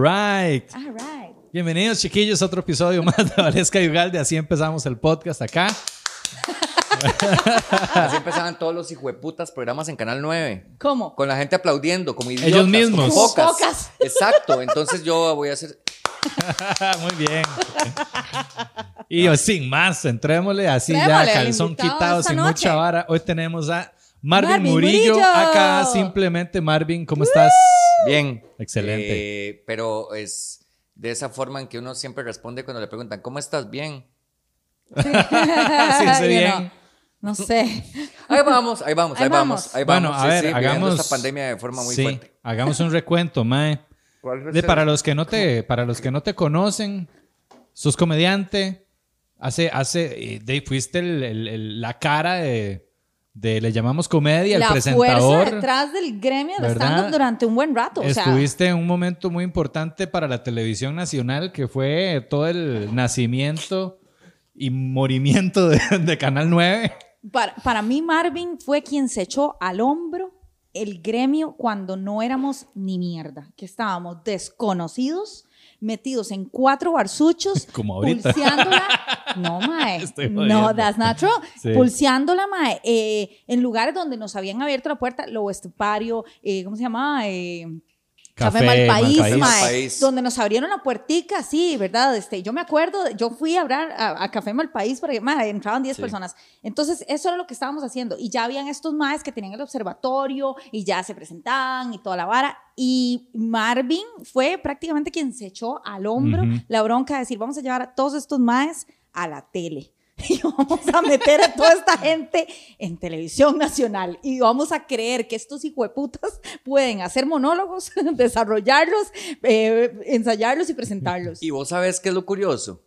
Right. All right. Bienvenidos, chiquillos, a otro episodio más de Valesca y Ugalde. Así empezamos el podcast acá. Así empezaban todos los hijueputas programas en Canal 9. ¿Cómo? Con la gente aplaudiendo, como idiotas. Ellos mismos. Como focas. Exacto. Entonces yo voy a hacer. Muy bien. Y sin más, entrémosle así Entrémosle, ya, el calzón invitado quitado, esta sin noche. mucha vara. Hoy tenemos a Marvin, Marvin Murillo, Murillo. acá. Simplemente, Marvin, ¿cómo estás? Bien. Excelente. Eh, pero es de esa forma en que uno siempre responde cuando le preguntan, ¿cómo estás? Bien. Sí, sí, bien. No, no sé. Ahí vamos, ahí vamos, ahí, Ahí vamos. vamos. ahí Bueno, vamos. a Sí, ver, hagamos. esta pandemia de forma muy sí, fuerte. hagamos un recuento, Mae. ¿Cuál De, para los que no te, para los que no te conocen, sos comediante. Hace, hace, eh, de, fuiste el- el- el- la cara de, de le llamamos comedia, el la presentador. fuerza detrás del gremio de stand-up durante un buen rato. O sea, Estuviste en un momento muy importante para la televisión nacional, que fue todo el nacimiento y morimiento de, de Canal 9. para, para mí Marvin fue quien se echó al hombro el gremio cuando no éramos ni mierda, que estábamos desconocidos, metidos en cuatro barsuchos, Como ahorita. pulseándola. No, mae. No, that's not true. Sí. Pulseándola, mae. eh, en lugares donde nos habían abierto la puerta, lo estepario, eh, ¿cómo se llama? Eh, Café, Malpaís, Malpaís. mae, Malpaís. donde nos abrieron la puertica, sí, ¿verdad? Este, yo me acuerdo, yo fui a hablar a, a Café Malpaís porque mae, entraban 10 Sí. personas. Entonces, eso era lo que estábamos haciendo. Y ya habían estos maes que tenían el observatorio y ya se presentaban y toda la vara. Y Marvin fue prácticamente quien se echó al hombro Ujú. la bronca de decir, vamos a llevar a todos estos maes a la tele. Y vamos a meter a toda esta gente en televisión nacional. Y vamos a creer que estos hijueputas pueden hacer monólogos, desarrollarlos, eh, ensayarlos y presentarlos. Y vos sabés qué es lo curioso.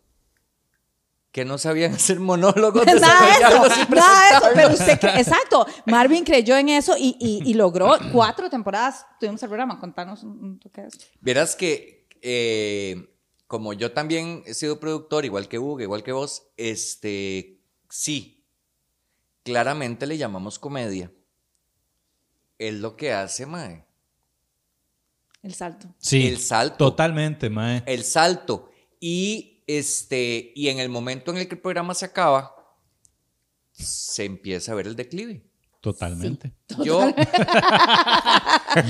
Que no sabían hacer monólogos, Nada de eso, y nada de eso, pero usted, cre- exacto, Marvin creyó en eso y, y- y logró cuatro temporadas. Tuvimos el programa, contanos un, un toque de eso. Verás que, eh, como yo también he sido productor, igual que Hugo, igual que vos, este, sí, claramente le llamamos comedia. Es lo que hace, Mae. El salto. Sí, El salto. totalmente, Mae. El salto. Y, este, y en el momento en el que el programa se acaba, se empieza a ver el declive. Totalmente. Yo,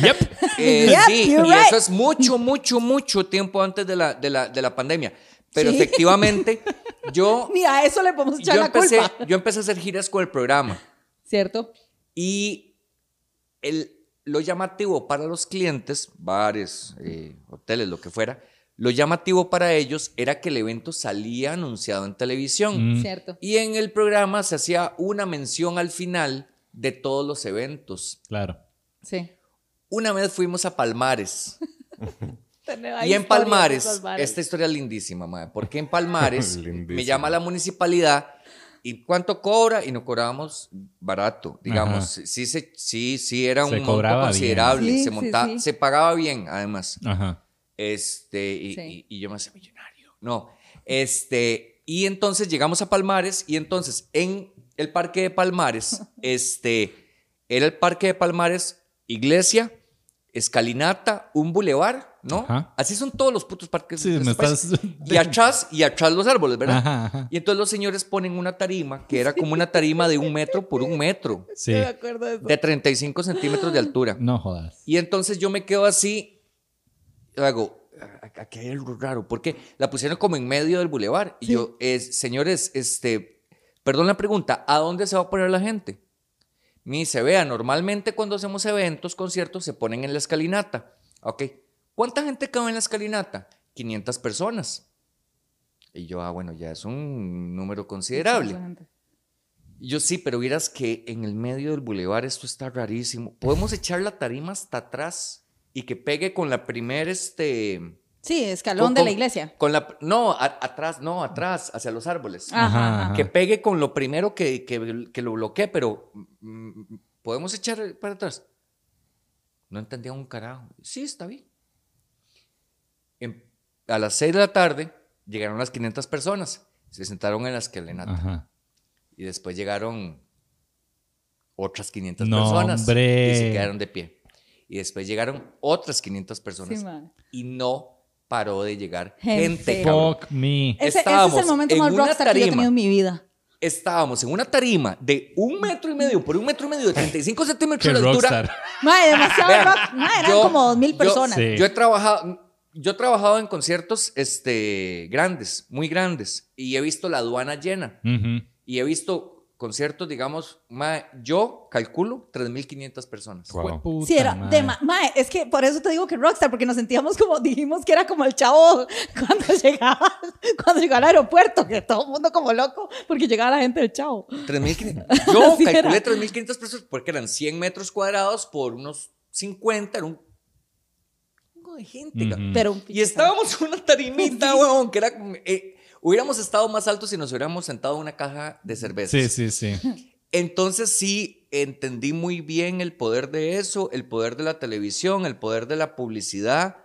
Yep. Eh, Yep, sí, you're y right. eso es mucho, mucho, mucho tiempo antes de la, de la, de la pandemia. Pero Sí. efectivamente, yo, Ni a eso le podemos echar yo, la empecé, culpa. yo empecé a hacer giras con el programa. ¿Cierto? Y el, lo llamativo para los clientes, bares, eh, hoteles, lo que fuera, lo llamativo para ellos era que el evento salía anunciado en televisión. Mm. Cierto. Y en el programa se hacía una mención al final de todos los eventos. Claro. Sí. Una vez fuimos a Palmares. Y en Palmares, varas. esta historia es lindísima, madre, porque en Palmares me llama la municipalidad y cuánto cobra y no cobrábamos barato, digamos, Ajá. sí, se- sí, sí era Se un monto cobraba bien. considerable, Sí, se, sí, monta- sí. se pagaba bien además, Ajá. este, y, Sí. y- y yo me hacía millonario, no, este, y entonces llegamos a Palmares y entonces en el parque de Palmares, este, era el parque de Palmares, iglesia, escalinata, un bulevar, ¿no? Ajá. Así son todos los putos parques. Sí, de me este país. estás... Y atrás, y atrás los árboles, ¿verdad? Ajá, ajá. Y entonces los señores ponen una tarima que era como una tarima de un metro por un metro, Sí. Me acuerdo de eso. de 35 centímetros de altura. No jodas. Y entonces yo me quedo así, hago, "A- aquí hay algo raro, porque la pusieron como en medio del bulevar. Y Sí. yo, es, señores, este, perdón la pregunta, ¿a dónde se va a poner la gente? Me dice, vea, normalmente cuando hacemos eventos, conciertos, se ponen en la escalinata. Ok, ¿cuánta gente cabe en la escalinata? 500 personas. Y yo, ah, bueno, ya es un número considerable. Y Yo sí, pero vieras que en el medio del bulevar esto está rarísimo. Podemos echar la tarima hasta atrás y que pegue con la primera, este... Sí, escalón con- de la iglesia. Con la, no, a- atrás, no, atrás, hacia los árboles. Ajá. Que pegue con lo primero que, que, que lo bloquee, pero mm, ¿podemos echar para atrás? No entendía un carajo. Sí, está bien. Em- a las 6 de la tarde llegaron las 500 personas. Se sentaron en la escalinata. Ajá. Y después llegaron otras 500 No, personas hombre. y se quedaron de pie. Y después llegaron otras 500 personas Sí, y no paró de llegar Gente. gente. Fuck me. Ese, ese es Estábamos el momento en más una rockstar que yo he tarima. tenido en mi vida. Estábamos en una tarima de un metro y medio por un metro y medio de 35 centímetros Qué de altura. Mae, demasiado Vean, rock. Mae, eran yo- como dos mil yo- personas. Sí. Yo he trabajado, yo he trabajado en conciertos este, grandes, muy grandes, y he visto la aduana llena. Ujú. Y he visto conciertos, digamos, mae, yo calculo 3.500 personas. Wow. Puta Sí, era de ma- mae, es que por eso te digo que rockstar, porque nos sentíamos como, dijimos que era como el chavo cuando llegaba, cuando llegaba al aeropuerto, que todo el mundo como loco, porque llegaba la gente del chavo. 3.500. Yo era. calculé 3.500 pesos porque eran 100 metros cuadrados por unos 50, era un chingo de gente. Pero un Y estábamos en una tarimita, huevón, que era como, eh, hubiéramos estado más altos si nos hubiéramos sentado en una caja de cervezas. Sí, sí, sí. Entonces sí entendí muy bien el poder de eso, el poder de la televisión, el poder de la publicidad,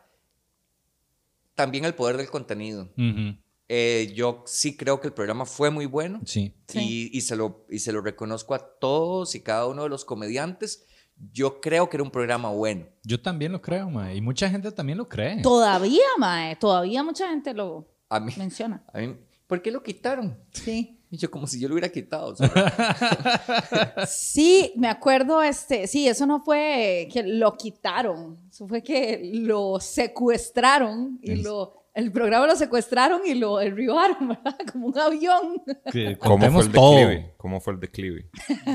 también el poder del contenido. Eh, yo sí creo que el programa fue muy bueno Sí. Sí. y, y se lo, y se lo reconozco a todos y cada uno de los comediantes. Yo creo que era un programa bueno. Yo también lo creo, mae. Y mucha gente también lo cree. Todavía, mae, todavía mucha gente lo A mí, menciona. a mí ¿por qué lo quitaron? Sí. Y yo como si yo lo hubiera quitado. Sí, me acuerdo, este, sí, eso no fue que lo quitaron, eso fue que lo secuestraron y El- lo, el programa lo secuestraron y lo derribaron, ¿verdad? Como un avión. Que ¿Cómo fue el todo. declive? ¿Cómo fue el declive?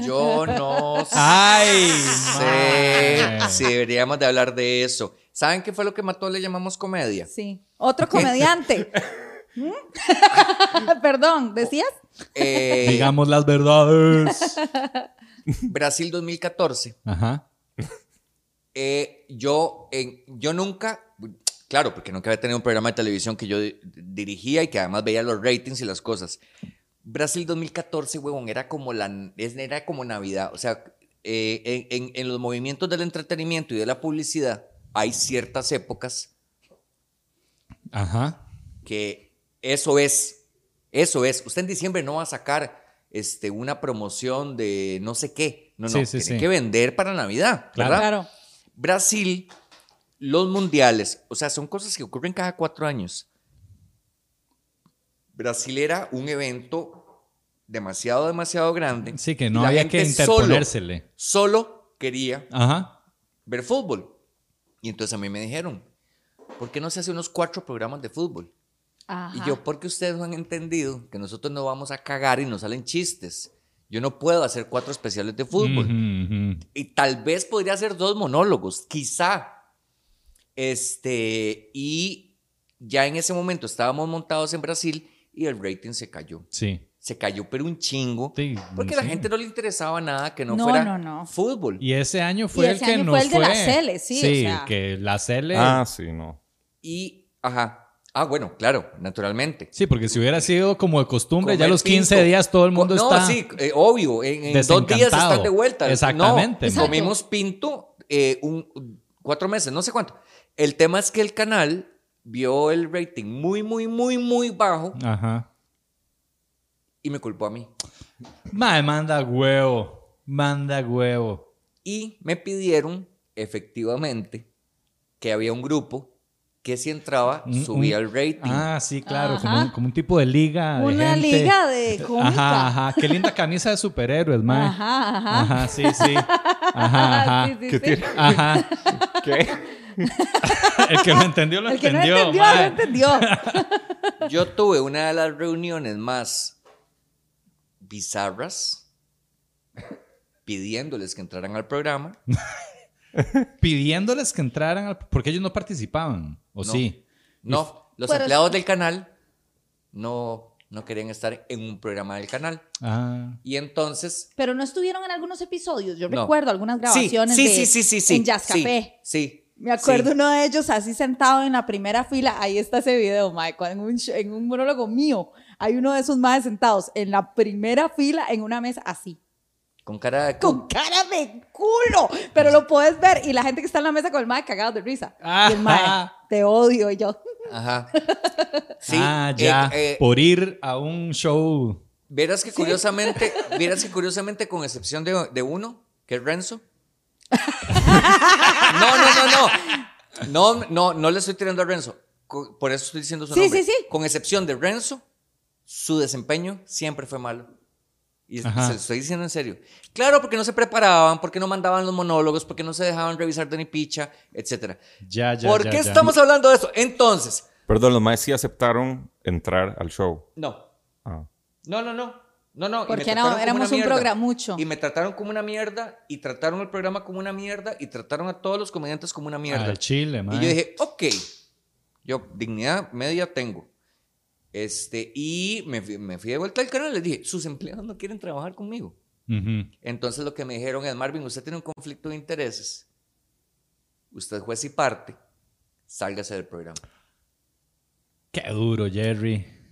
yo no sé Ay, mae. si deberíamos de hablar de eso. ¿Saben qué fue lo que mató Le llamamos comedia? Sí. Otro comediante. ¿Mm? Perdón, ¿decías? Eh, Digamos las verdades. Brasil 2014. Ajá. Eh, yo, yo nunca, claro, porque nunca había tenido un programa de televisión que yo di- dirigía y que además veía los ratings y las cosas. Brasil 2014, huevón, era como, la, es- era como Navidad. O sea, eh, en, en- en los movimientos del entretenimiento y de la publicidad hay ciertas épocas Ajá. que eso es, eso es. Usted en diciembre no va a sacar este, una promoción de no sé qué. No, no, Sí, sí, tiene sí. que vender para Navidad, Claro. ¿verdad? Claro. Brasil, los mundiales, o sea, son cosas que ocurren cada cuatro años. Brasil era un evento demasiado, demasiado grande. Sí, que no había que solo- interponérsele. Solo, quería Ajá. ver fútbol. Y entonces a mí me dijeron, ¿por qué no se hace unos cuatro programas de fútbol? Ajá. Y yo, porque ustedes no han entendido que nosotros no vamos a cagar y nos salen chistes. Yo no puedo hacer cuatro especiales de fútbol. Y tal vez podría hacer dos monólogos, quizá. Este, y ya en ese momento estábamos montados en Brasil y el rating se cayó. Sí. Se cayó, pero un chingo. Sí, Porque a la sí. gente no le interesaba nada que no, No, fuera no, no. fútbol. Y ese año fue Y el ese que año nos fue el de fue. la Cele, sí, o sea. que la Cele. Ah, sí, no. Y, ajá. Ah, bueno, claro, naturalmente. Sí, porque si hubiera sido como de costumbre, ya los 15 pinto. días todo el mundo Co- está. No, sí, eh, obvio. En, en dos días están de vuelta. Exactamente. No, comimos pinto eh, un, cuatro meses, no sé cuánto. El tema es que el canal vio el rating muy, muy, muy, muy bajo Ajá. y me culpó a mí. Mae, manda huevo. Manda huevo. Y me pidieron, efectivamente, que había un grupo que si entraba Un- subía un- el rating. Ah, sí, claro, como, un- como un tipo de liga. de Una gente. liga de cómica. Ajá, ajá. Qué linda camisa de superhéroes, man. Ajá, ajá. Ajá, sí, sí. Ajá, ajá. Sí, sí, ¿Qué sí. tiene? Ajá. ¿Qué? El que lo entendió, lo El que no entendió. entendió, no entendió. Yo tuve una de las reuniones más bizarras pidiéndoles que entraran al programa. Pidiéndoles que entraran al... Porque ellos no participaban, ¿o No. sí? No, los Pero- empleados del canal no, no querían estar en un programa del canal. Ah. Y entonces... Pero no estuvieron en algunos episodios. Yo No. recuerdo algunas grabaciones sí, de, sí, sí, sí, sí. en Jazz sí, Café. Sí. Me acuerdo sí. uno de ellos así sentado en la primera fila. Ahí está ese video, Mae, en un, en un monólogo mío. Hay uno de esos más sentados en la primera fila en una mesa así. Con cara de... Con cara de culo. Pero lo puedes ver. Y la gente que está en la mesa con el Mae cagado de risa. Y el Mae, te odio. Y yo, Ajá. Sí, ah, eh, ya. eh, Por ir a un show. Vieras que curiosamente, vieras que curiosamente, con excepción de, de uno, que es Renzo. No, no, no, no. No, no, no le estoy tirando a Renzo. Por eso estoy diciendo su Sí, nombre. sí, sí. Con excepción de Renzo, su desempeño siempre fue malo. Y se estoy diciendo en serio. Claro, porque no se preparaban, porque no mandaban los monólogos, porque no se dejaban revisar de ni picha, etc. Ya, ya, ¿Por ya, qué ya. estamos hablando de esto? Entonces, Perdón, los más sí aceptaron entrar al show. no. Ah. No, no, no. No, no. y ¿Por me qué no? Éramos un programa mucho. Y me trataron como una mierda, y trataron el programa como una mierda, y trataron a todos los comediantes como una mierda. Al chile, man. y yo dije, ok, yo dignidad media tengo. Este, y me fui, me fui de vuelta al canal y les dije, sus empleados no quieren trabajar conmigo. Entonces lo que me dijeron es, Marvin, usted tiene un conflicto de intereses. Usted es juez y parte. Sálgase del programa. Qué duro, Jerry.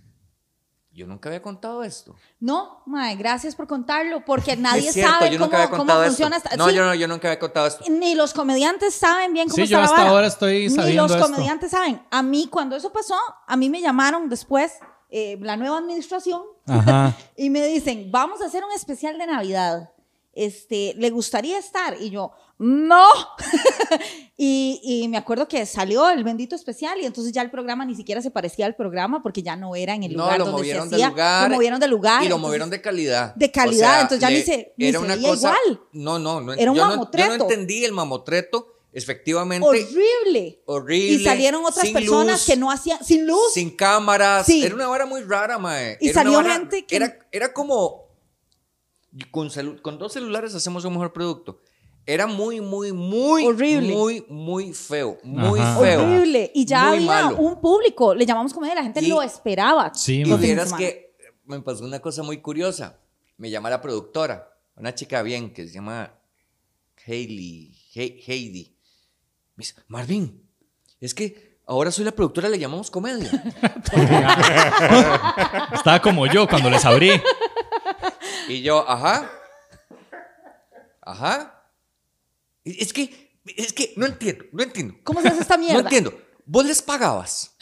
Yo nunca había contado esto. no, Mae, gracias por contarlo. Porque nadie es cierto, sabe yo cómo, cómo funciona. esto. esta- No, sí, yo, no, yo nunca había contado esto. Ni los comediantes saben bien cómo Sí, está yo la hasta vara. ahora estoy Ni sabiendo los esto. comediantes saben. A mí, cuando eso pasó, a mí me llamaron después eh, la nueva administración Ajá. y me dicen, vamos a hacer un especial de Navidad. Este, ¿le gustaría estar? Y yo, no. y, y me acuerdo que salió el bendito especial y entonces ya el programa ni siquiera se parecía al programa porque ya no era en el No, lugar lo donde movieron se de hacía. lugar. Lo movieron de lugar. Y lo entonces- movieron de calidad. de calidad, entonces ya ni se- ni se veía igual. No, no, no. Era un yo no- yo no mamotreto. entendí el mamotreto. Efectivamente, Horrible. horrible. Y salieron otras personas luz, que no hacían, sin luz. Sin cámaras. Sí. Era una hora muy rara, mae. Y Era una salió gente que- Era, era como... Con, con dos celulares hacemos un mejor producto. Era muy, muy, muy... Horrible. Muy, muy feo. Muy Ajá. feo. Horrible. Y ya Muy había malo. un público, le llamamos comedia, la gente Y- lo esperaba. Sí, Y vieras que me pasó una cosa muy curiosa. Me llama la productora, una chica bien que se llama Hailey, He- Heidi. Me dice, Marvin, es que ahora soy la productora, le llamamos comedia. Estaba como yo cuando les abrí. y yo, ajá. Ajá. Es que, es que no entiendo, no entiendo. ¿Cómo se hace esta mierda? No entiendo. ¿Vos les pagabas?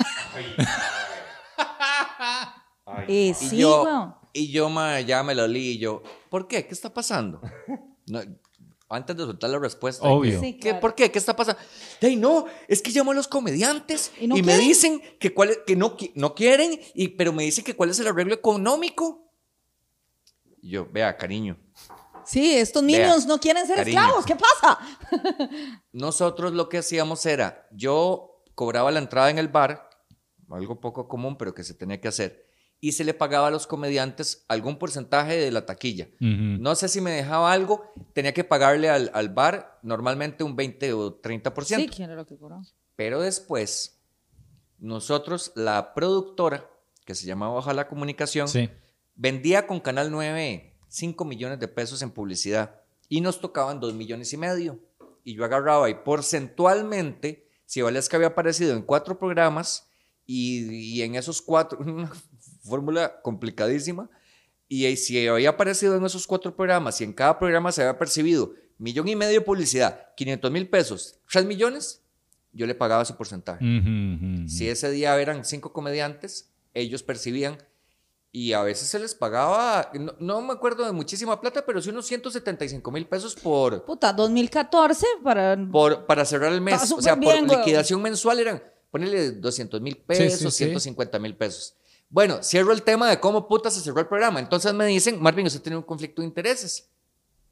Eh, Y sí, yo, weón. y yo ma, ya me lo li y yo, ¿por qué? ¿Qué está pasando? No, antes de soltar la respuesta. Obvio. Sí, ¿Qué, claro. ¿Por qué? ¿Qué está pasando? Ey, no, es que llamo a los comediantes ¿Y me dicen que, cuál, es- que no, qui- no quieren, y, pero me dicen que cuál es el arreglo económico. Y yo, vea, cariño, Sí, estos Vea, niños no quieren ser cariño. esclavos. ¿Qué pasa? nosotros lo que hacíamos era, yo cobraba la entrada en el bar, algo poco común, pero que se tenía que hacer, y se le pagaba a los comediantes algún porcentaje de la taquilla. No sé si me dejaba algo, tenía que pagarle al, al bar normalmente un 20 o 30%. Sí, ¿quién era lo que cobró? Pero después, nosotros, la productora, que se llamaba Ojalá Comunicación, Sí. vendía con Canal 9 5 millones de pesos en publicidad y nos tocaban 2 millones y medio. Y yo agarraba y porcentualmente, si Valesca había aparecido en cuatro programas y, y en esos cuatro, una fórmula complicadísima, y si había aparecido en esos cuatro programas y en cada programa se había percibido millón y medio de publicidad, 500 mil pesos, 3 millones, yo le pagaba ese porcentaje. Si ese día eran cinco comediantes, ellos percibían Y a veces se les pagaba, no, no me acuerdo de muchísima plata, pero sí unos 175 mil pesos por, Puta, 2014 para... por, para cerrar el mes. O sea, por bien, güey. liquidación mensual eran, ponerle 200 mil pesos, sí, sí. 150 mil pesos. Bueno, cierro el tema de cómo puta se cerró el programa. Entonces me dicen, Marvin, usted tiene un conflicto de intereses.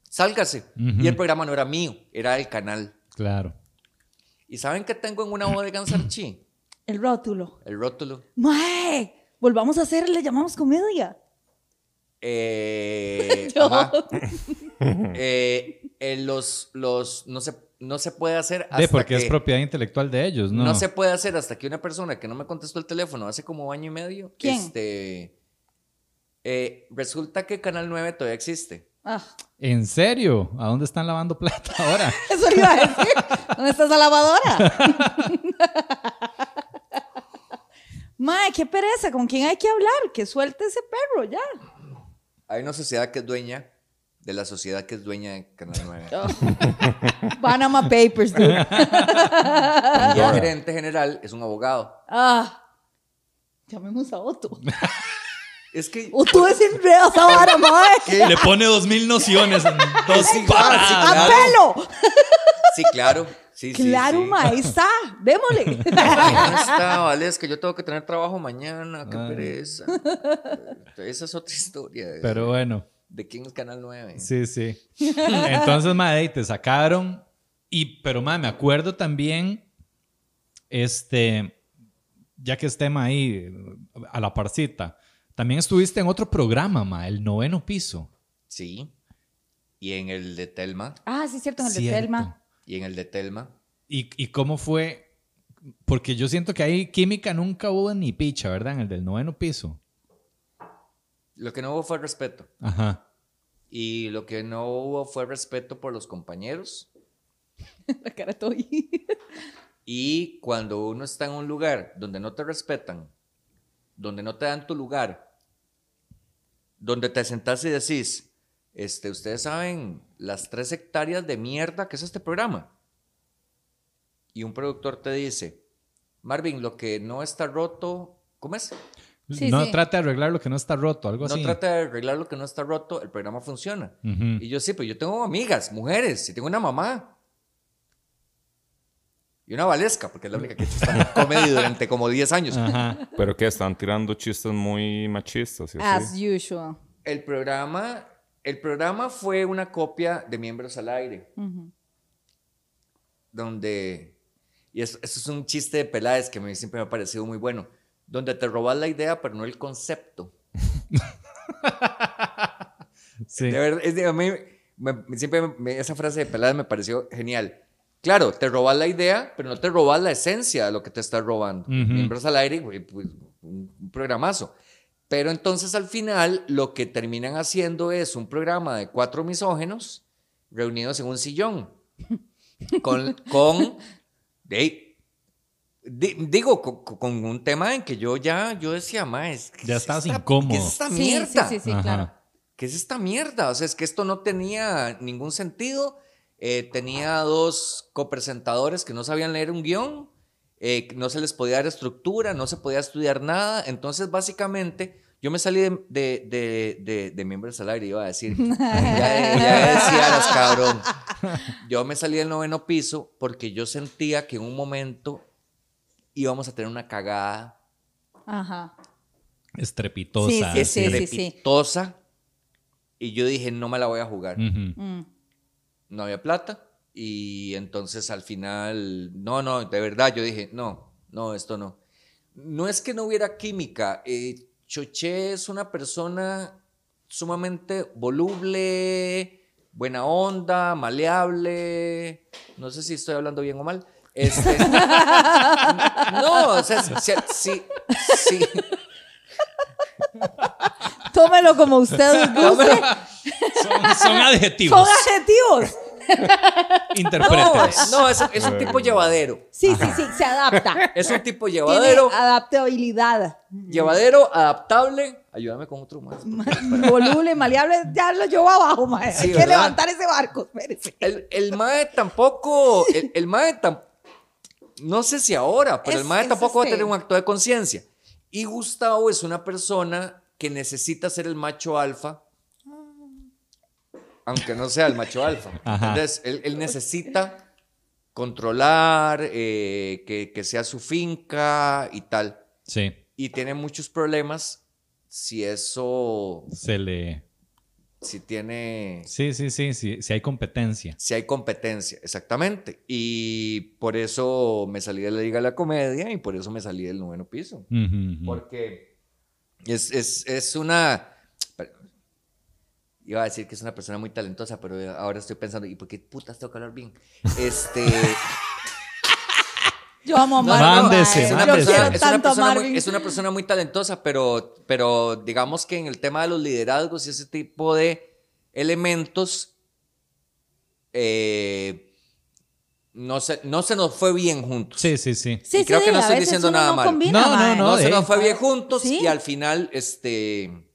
Sálgase. Y el programa no era mío, era del canal. Claro. ¿Y saben qué tengo en una bodega en Sarchi? El rótulo. El rótulo. ¡Mae! Volvamos a hacer, le llamamos comedia. Eh, ajá. Eh, eh, los, los, no se, no se puede hacer hasta De porque que, es propiedad intelectual de ellos, ¿no? no. se puede hacer hasta que una persona que no me contestó el teléfono hace como año y medio, ¿Quién? este, eh, resulta que Canal 9 todavía existe. Ah, ¿En serio? ¿A dónde están lavando plata ahora? eso iba a decir. ¿Dónde está esa lavadora? Mae, qué pereza. ¿Con quién hay que hablar? Que suelte ese perro ya. Hay una sociedad que es dueña de la sociedad que es dueña de Canal 9. Panama Papers, dude. y el gerente general es un abogado. Ah. Llamemos a Otto. Es que... Otto es enreda esa vara, mae. Le pone dos mil nociones en dos Sí, paradas. Sí, ¡A claro. Sí, claro. Sí, sí, ahí está. Démosle. Ahí está, vale, es que yo tengo que tener trabajo mañana, qué Ay. pereza. Esa es otra historia. de- Pero bueno, ¿De quién es Canal 9? sí, sí. Entonces, madre, te sacaron. Y, pero, madre, me acuerdo también, este, ya que es tema ahí, a la parcita, también estuviste en otro programa, ma, el noveno piso. Sí. Y en el de Telma. Ah, sí, es cierto, en el de. Telma. Y en el de Telma. ¿Y, ¿Y cómo fue? Porque yo siento que ahí química nunca hubo ni picha, ¿verdad? En el del noveno piso. Lo que no hubo fue respeto. Ajá. Y lo que no hubo fue respeto por los compañeros. La cara de Toby. Y cuando uno está en un lugar donde no te respetan, donde no te dan tu lugar, donde te sentás y decís, este, ustedes saben las tres hectáreas de mierda que es este programa. Y un productor te dice, Marvin, lo que no está roto, ¿cómo es? Sí, no sí. trate de arreglar lo que no está roto, algo No así. trata de arreglar lo que no está roto, el programa funciona. Y yo sí, pero yo tengo amigas, mujeres, y tengo una mamá. Y una Valesca, porque es la única que esta comedy durante como 10 años. Ajá. Pero que están tirando chistes muy machistas y As usual. El programa, el programa fue una copia de Miembros al Aire, Ujú. donde, y eso, eso es un chiste de Peláez que a mí siempre me ha parecido muy bueno, donde te robas la idea, pero no el concepto. Sí. De verdad, es de- a mí me- siempre me- esa frase de Peláez me pareció genial. Claro, te robas la idea, pero no te robas la esencia de lo que te estás robando. Ujú. Miembros al aire, pues, un, un programazo. Pero entonces al final lo que terminan haciendo es un programa de cuatro misógenos reunidos en un sillón. Con, con de- di- digo, con, con un tema en que yo ya, yo decía, más, Ya estabas incómodo. ¿Qué es esta mierda? sí, sí, claro. ¿qué es esta mierda? O sea, es que esto no tenía ningún sentido. Eh, tenía dos copresentadores que no sabían leer un guion, eh, no se les podía dar estructura, no se podía estudiar nada. Entonces, básicamente, yo me salí de, de, de, de, de miembros al aire, iba a decir. ya, ya decías, cabrón. Yo me salí del noveno piso porque yo sentía que en un momento íbamos a tener una cagada Ajá. Estrepitosa. Sí, sí, sí. estrepitosa. Y yo dije, no me la voy a jugar. Mm. no había plata y entonces al final, no, no, de verdad yo dije, no, no, esto no. No es que no hubiera química, eh, Choché es una persona sumamente voluble, buena onda, maleable, no sé si estoy hablando bien o mal. Este, no, o sea, sí, sí, sí, Tómelo como usted guste. Son, son adjetivos. Son adjetivos. no, Interprételos. no, es, es un tipo llevadero, Sí, sí, sí, se adapta. es un tipo Tiene llevadero. adaptabilidad. Llevadero, adaptable. Ayúdame con otro más. Voluble, maleable, ya lo llevo abajo, mae. Sí, Hay que ¿verdad? levantar ese barco, espérese. El, el MAE tampoco. El, el MAE tam- No sé si ahora, pero Es- el MAE tampoco va a tener un acto de conciencia. Y Gustavo es una persona que necesita ser el macho alfa, aunque no sea el macho alfa. Entonces, él, él necesita controlar, eh, que, que sea su finca y tal. Sí, Y tiene muchos problemas si eso, se le... si tiene, Sí, sí, sí, sí, sí hay competencia. si hay competencia, exactamente. Y por eso me salí de la Liga de la Comedia y por eso me salí del noveno piso. Porque es, es, es una... Iba a decir que es una persona muy talentosa, pero ahora estoy pensando, ¿y por qué putas tengo que hablar bien? Este... Yo amo a Marvin. mándese, es, una persona, es, una muy, Marvin. es una persona muy talentosa, pero, pero digamos que en el tema de los liderazgos y ese tipo de elementos, eh, no, se, no se nos fue bien juntos. Sí, sí, sí. Sí, y creo sí, que no estoy diciendo nada no malo. combina, No, no, no, No se eh. nos fue bien juntos Sí. y al final, este,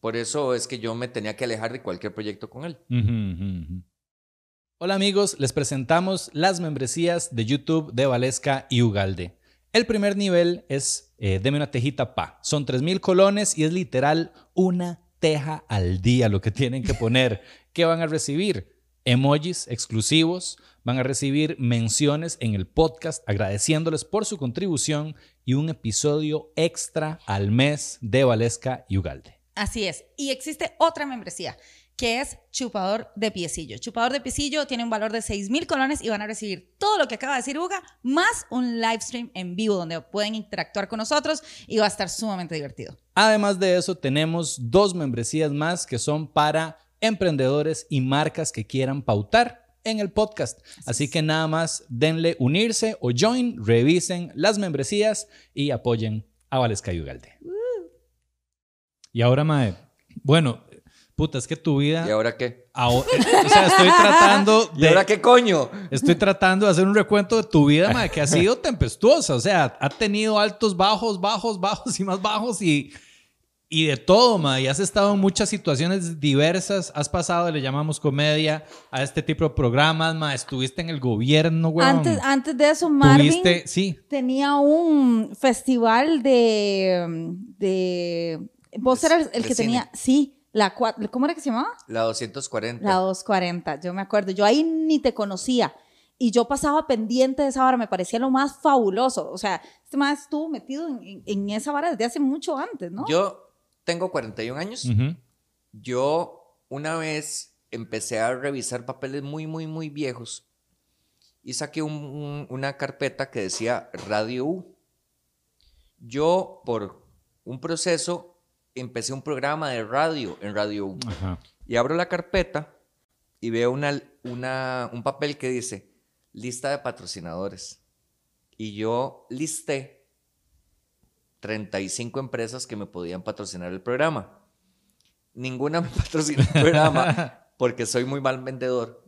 por eso es que yo me tenía que alejar de cualquier proyecto con él. Hola amigos, les presentamos las membresías de YouTube de Valesca y Ugalde. El primer nivel es eh, Deme una tejita pa. Son 3.000 colones y es literal una teja al día lo que tienen que poner. ¿Qué van a recibir? Emojis exclusivos, van a recibir menciones en el podcast agradeciéndoles por su contribución y un episodio extra al mes de Valesca y Ugalde. Así es. Y existe otra membresía que es chupador de piecillo. Chupador de piecillo tiene un valor de 6 mil colones y van a recibir todo lo que acaba de decir Uga, más un live stream en vivo donde pueden interactuar con nosotros y va a estar sumamente divertido. Además de eso, tenemos dos membresías más que son para emprendedores y marcas que quieran pautar en el podcast. Así que nada más denle unirse o join, revisen las membresías y apoyen a Valesca y Ugalde. Y ahora, Mae, bueno, puta, es que tu vida... ¿Y ahora qué? ahora- o sea, estoy tratando ¿Y ahora de... qué coño? Estoy tratando de hacer un recuento de tu vida, mae, que ha sido tempestuosa. O sea, ha tenido altos, bajos, bajos, bajos y más bajos y, y de todo, mae. Y has estado en muchas situaciones diversas. Has pasado, le llamamos comedia, a este tipo de programas, mae. Estuviste en el gobierno, güey. Antes, antes de eso, Marvin Tuviste, sí. tenía un festival de... de vos eras el que cine. tenía... Sí, la ¿Cómo era que se llamaba? La 240. La 240, yo me acuerdo. Yo ahí ni te conocía. Y yo pasaba pendiente de esa vara, me parecía lo más fabuloso. O sea, este más estuvo metido en, en- en esa vara desde hace mucho antes, ¿no? Yo tengo 41 años. Ujú. Yo una vez empecé a revisar papeles muy, muy, muy viejos y saqué un- un- una carpeta que decía Radio U. Yo, por un proceso, empecé un programa de radio en Radio U. Ajá. Y abro la carpeta y veo una, una- un papel que dice lista de patrocinadores. Y yo listé 35 empresas que me podían patrocinar el programa. Ninguna me patrocinó el programa porque soy muy mal vendedor.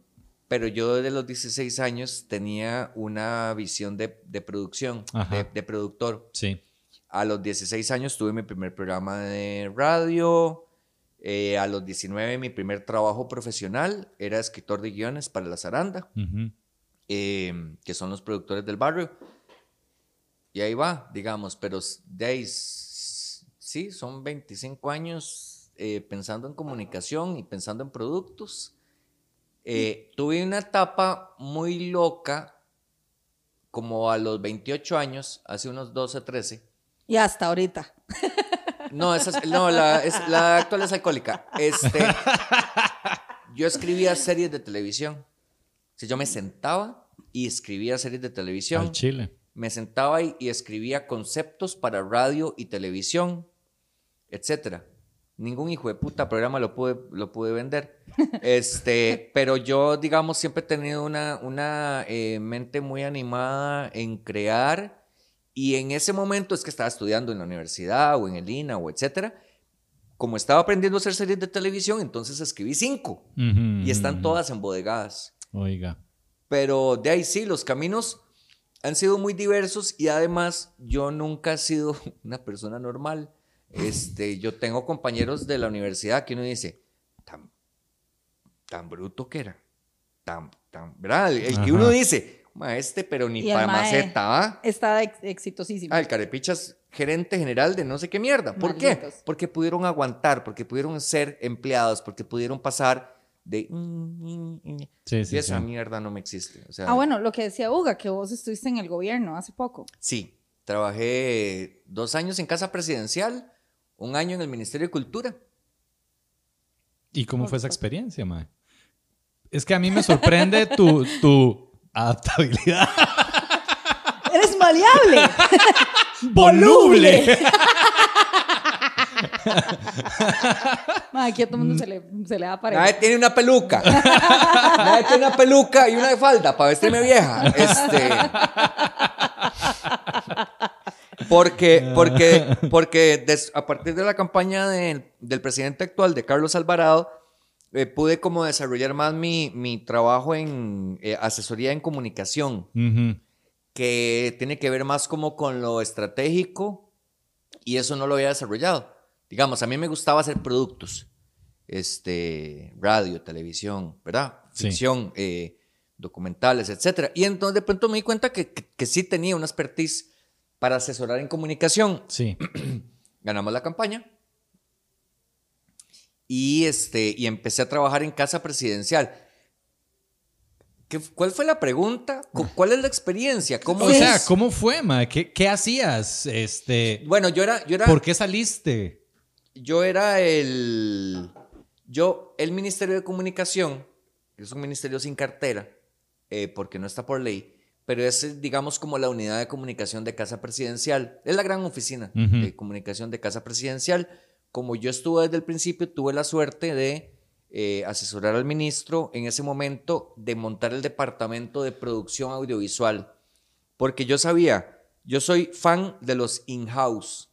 Pero yo desde los 16 años tenía una visión de, de producción, de productor. Sí. A los 16 años tuve mi primer programa de radio. Eh, a los 19 mi primer trabajo profesional era escritor de guiones para La Zaranda, eh, que son los productores del barrio. Y ahí va, digamos, pero de ahí, sí, son 25 años eh, pensando en comunicación y pensando en productos. Eh, tuve una etapa muy loca, como a los 28 años, hace unos 12, 13, Y hasta ahorita. no, esa es- no la, es- la actual es alcohólica. Este, yo escribía series de televisión. O sea, yo me sentaba y escribía series de televisión. Al Chile. Me sentaba y, y escribía conceptos para radio y televisión, etcétera. Ningún hijo de puta programa lo pude, lo pude vender. Este, pero yo, digamos, siempre he tenido una, una eh, mente muy animada en crear. Y en ese momento es que estaba estudiando en la universidad o en el INA o etcétera. Como estaba aprendiendo a hacer series de televisión, entonces escribí cinco. Ujú, Y están ujú. todas embodegadas. Oiga. Pero de ahí sí, los caminos han sido muy diversos y además yo nunca he sido una persona normal. Este, yo tengo compañeros de la universidad que uno dice, tan, tan bruto que era, tan, tan, ¿verdad? El que Ajá. uno dice, "Ma, este, pero ni Y para maceta, ¿ah? Está ex- exitosísimo. Ah, el carepichas gerente general de no sé qué mierda. ¿Por qué? Porque pudieron aguantar, porque pudieron ser empleados, porque pudieron pasar de... Sí, y sí, esa sí. mierda no me existe. O sea, Ah, bueno, lo que decía Uga, que vos estuviste en el gobierno hace poco. Sí, trabajé dos años en Casa Presidencial, un año en el Ministerio de Cultura. ¿Y cómo fue esa experiencia, mae? Es que a mí me sorprende tu, tu adaptabilidad. ¡Eres maleable! ¡Voluble! Ma, aquí a todo el mundo se le, se le da para Nadie tiene una peluca. Nadie tiene una peluca y una de falda para vestirme vieja. Este. Porque, porque, porque des- a partir de la campaña de- del presidente actual, de Carlos Alvarado, eh, pude como desarrollar más mi, mi trabajo en eh, asesoría en comunicación, Ujú. que tiene que ver más como con lo estratégico y eso no lo había desarrollado. Digamos, a mí me gustaba hacer productos, este, radio, televisión, ¿verdad? Sí. Ficción, eh, documentales, etcétera. Y entonces de pronto me di cuenta que, que, que sí tenía una expertise para asesorar en comunicación. Sí. Ganamos la campaña y, este, y empecé a trabajar en casa presidencial. ¿Qué- ¿Cuál fue la pregunta? Cu- ¿Cuál es la experiencia? ¿Cómo O es? sea, ¿cómo fue, mae? ¿Qué, qué hacías? Este, Bueno, yo era, yo era, ¿Por qué saliste? yo era el, yo, el Ministerio de Comunicación, que es un ministerio sin cartera, eh, porque no está por ley, pero es, digamos, como la unidad de comunicación de Casa Presidencial. Es la gran oficina de comunicación de Casa Presidencial. Como yo estuve desde el principio, tuve la suerte de eh, asesorar al ministro en ese momento de montar el departamento de producción audiovisual, porque yo sabía, yo soy fan de los in-house.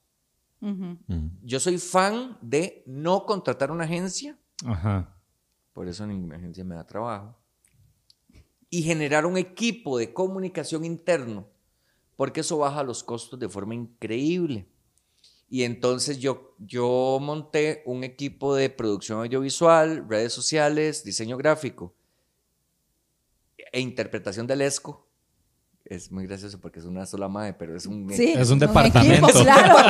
Yo soy fan de no contratar una agencia, Ajá. por eso ninguna agencia me da trabajo, y generar un equipo de comunicación interno, porque eso baja los costos de forma increíble. Y entonces yo, yo monté un equipo de producción audiovisual, redes sociales, diseño gráfico e interpretación del ESCO. Es muy gracioso porque es una sola madre, pero es un... Sí, Es un equipo, departamento. claro.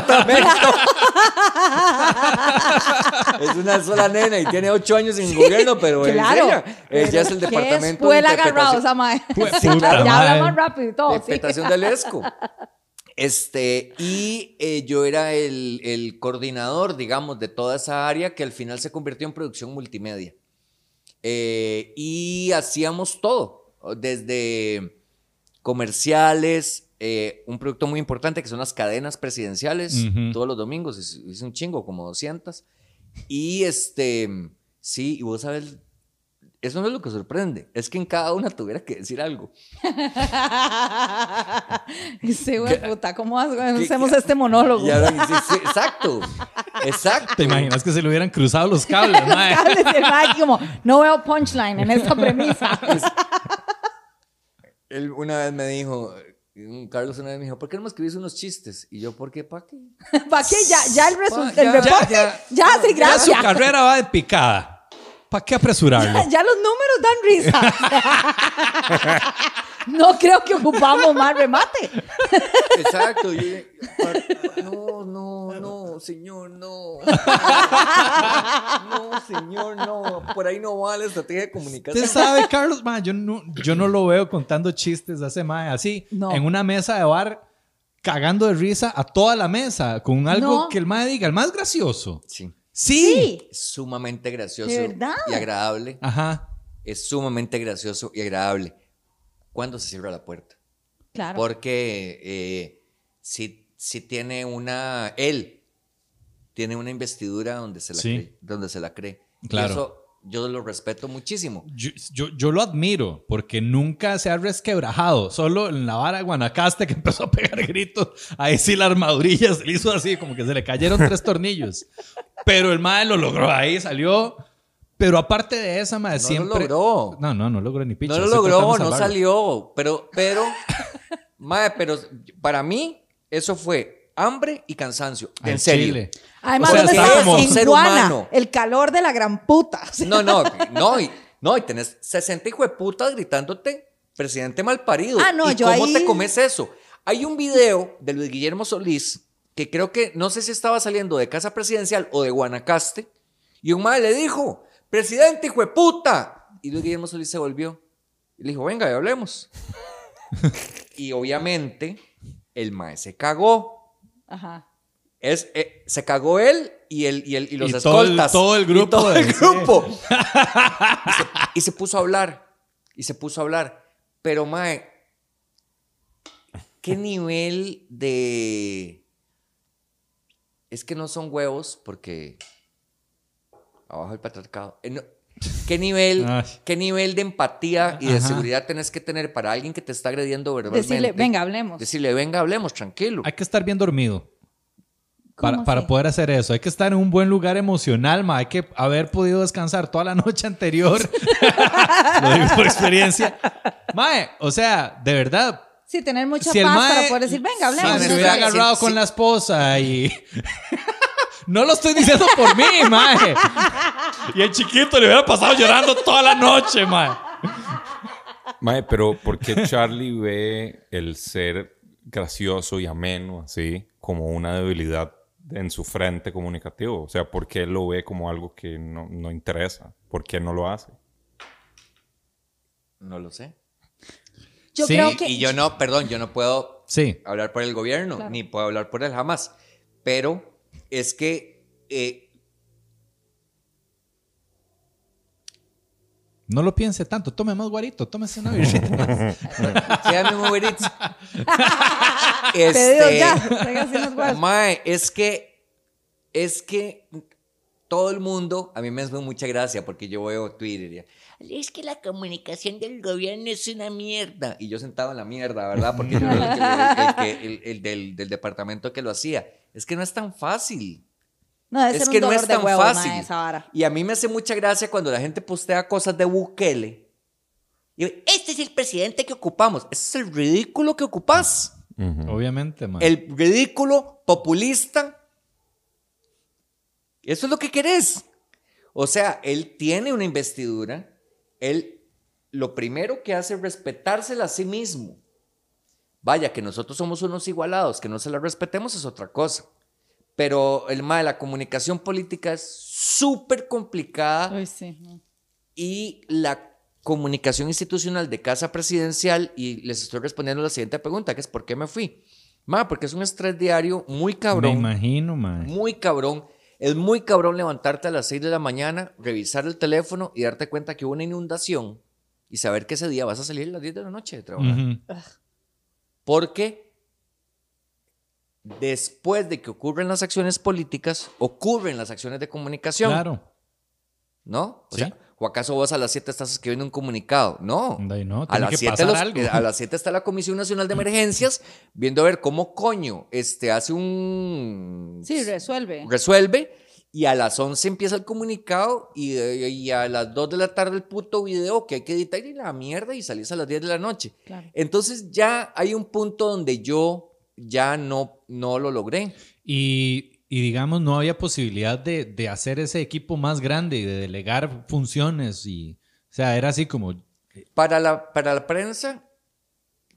Es una sola nena y tiene ocho años en gobierno, pero Claro. ella. Ella es el departamento Fue el agarrado esa mae. Fue Sí, puta ya madre. habla más rápido y todo. sí. interpretación del ESCO. Este, y eh, yo era el, el coordinador, digamos, de toda esa área que al final se convirtió en producción multimedia. Eh, y hacíamos todo, desde comerciales, eh, un producto muy importante que son las cadenas presidenciales, todos los domingos, hice un chingo, como 200. Y este, sí, y vos sabes, eso no es lo que sorprende, es que en cada una tuviera que decir algo. Sí, güey, puta, ¿cómo hacemos este monólogo? Y ahora, sí, sí, exacto, exacto. ¿Te imaginas que se le hubieran cruzado los cables, mae? Cables y el mae aquí como, no veo punchline en esta premisa. Él una vez me dijo, Carlos una vez me dijo, ¿por qué no me escribís unos chistes? Y yo, ¿por qué? ¿Para qué? ¿Para qué? Ya, ya el, Pa- el ya, reporte, ya, ya, sí, Ya su gracias. carrera va de picada. ¿Para qué apresurarlo? Ya los números dan risa. no creo que ocupamos más remate. Exacto. no, no, no, señor, no. No, señor, no. Por ahí no va la estrategia de comunicación. Usted sabe, Carlos, mae, yo no, yo no lo veo contando chistes de ese mae así, No. en una mesa de bar, cagando de risa a toda la mesa, con algo No. que el mae diga, el más gracioso. Sí. Sí. Sumamente gracioso ¿De verdad? y agradable. Ajá. Es sumamente gracioso y agradable. Cuando se cierra la puerta. Claro. Porque eh, si, si tiene una. Él tiene una investidura donde se la Sí. cree. Donde se la cree. Y Claro. eso yo lo respeto muchísimo. Yo, yo, yo lo admiro porque nunca se ha resquebrajado. Solo en la vara de Guanacaste que empezó a pegar gritos. Ahí sí la armadurilla se le hizo así, como que se le cayeron tres tornillos. Pero el mae lo logró. Ahí salió. Pero aparte de esa, mae, No siempre. lo logró. No, no, no logró ni picha. no lo logró, no salió. Pero, pero, mae, pero para mí, eso fue hambre y cansancio. En serio. chile. Además, O sea, ¿dónde está estabas? como- En ser Guana, humano. el calor de la gran puta. O sea, No, no, no, y, no, y tenés 60 hijo de putas gritándote, presidente malparido. Ah, no, ¿Y yo cómo ahí- te comes eso? Hay un video de Luis Guillermo Solís que creo que, no sé si estaba saliendo de casa presidencial o de Guanacaste, y un mae le dijo, presidente, hijo de puta. Y Luis Guillermo Solís se volvió y le dijo, venga, y hablemos. y obviamente el mae se cagó. Ajá. Es, eh, se cagó él y, el, y, el, y los Y todo el- escoltas. todo el grupo Y todo el sí. grupo. y, se, y se puso a hablar. Y se puso a hablar. Pero, mae, ¿qué nivel de... Es que no son huevos porque... Abajo el patriarcado. Eh, no, ¿Qué nivel, Ay. ¿Qué nivel de empatía y de Ajá. seguridad tenés que tener para alguien que te está agrediendo verbalmente? Decirle, venga, hablemos. Decirle, venga, hablemos, tranquilo. Hay que estar bien dormido. Para, ¿Cómo para poder hacer eso. Hay que estar en un buen lugar emocional, ma. Hay que haber podido descansar toda la noche anterior. Lo digo por experiencia. Mae, o sea, de verdad. Sí, tener mucha Si paz mae- para poder decir, venga, hablemos. Sí, se hubiera agarrado sí, con sí. la esposa y... no lo estoy diciendo por mí, mae. Y el chiquito le hubiera pasado llorando toda la noche, mae. Mae, pero ¿por qué Charlie ve el ser gracioso y ameno así como una debilidad en su frente comunicativo? O sea, ¿por qué él lo ve como algo que no, no interesa? ¿Por qué no lo hace? No lo sé. Yo Sí, creo que. Y yo no, perdón, yo no puedo Sí. hablar por el gobierno, Claro. ni puedo hablar por él jamás. Pero es que eh, No lo piense tanto. Tome más guarito. Tómese una birrita más. sí, dame un. Pedido Este, ya. Mae, es que, es que todo el mundo, a mí me hace mucha gracia porque yo veo Twitter y es que la comunicación del gobierno es una mierda. Y yo sentado en la mierda, ¿verdad? Porque yo era el, que- el que- el- el del, del departamento que lo hacía. Es que no es tan fácil. No, es que un no es tan huevo, fácil. mae, esa vara. Y a mí me hace mucha gracia cuando la gente postea cosas de Bukele. Y este es el presidente que ocupamos. Ese es el ridículo que ocupas. Obviamente, mae. El ridículo populista. Eso es lo que querés. O sea, él tiene una investidura. Él lo primero que hace es respetársela a sí mismo. Vaya, que nosotros somos unos igualados, que no se la respetemos es otra cosa. Pero el ma de la comunicación política es súper complicada Uy, sí. no. y la comunicación institucional de casa presidencial, y les estoy respondiendo la siguiente pregunta, que es ¿por qué me fui? Ma, porque es un estrés diario muy Me cabrón, imagino, mae. muy cabrón. Es muy cabrón levantarte a las 6 de la mañana, revisar el teléfono y darte cuenta que hubo una inundación y saber que ese día vas a salir a las 10 de la noche de trabajar. Ujú. Porque después de que ocurren las acciones políticas, ocurren las acciones de comunicación. Claro. ¿No? O Sí. sea, ¿o acaso vos a las 7 estás escribiendo un comunicado? No. No, a las que 7 pasar los- algo. a las 7 está la Comisión Nacional de Emergencias viendo a ver cómo coño este hace un Sí, resuelve. resuelve y a las 11 empieza el comunicado y, y a las 2 de la tarde el puto video que hay que editar y la mierda y salís a las 10 de la noche. Claro. Entonces ya hay un punto donde yo ya no, no lo logré. Y, y digamos, no había posibilidad de, de hacer ese equipo más grande y de delegar funciones. Y, o sea, era así como. Para la, para la prensa,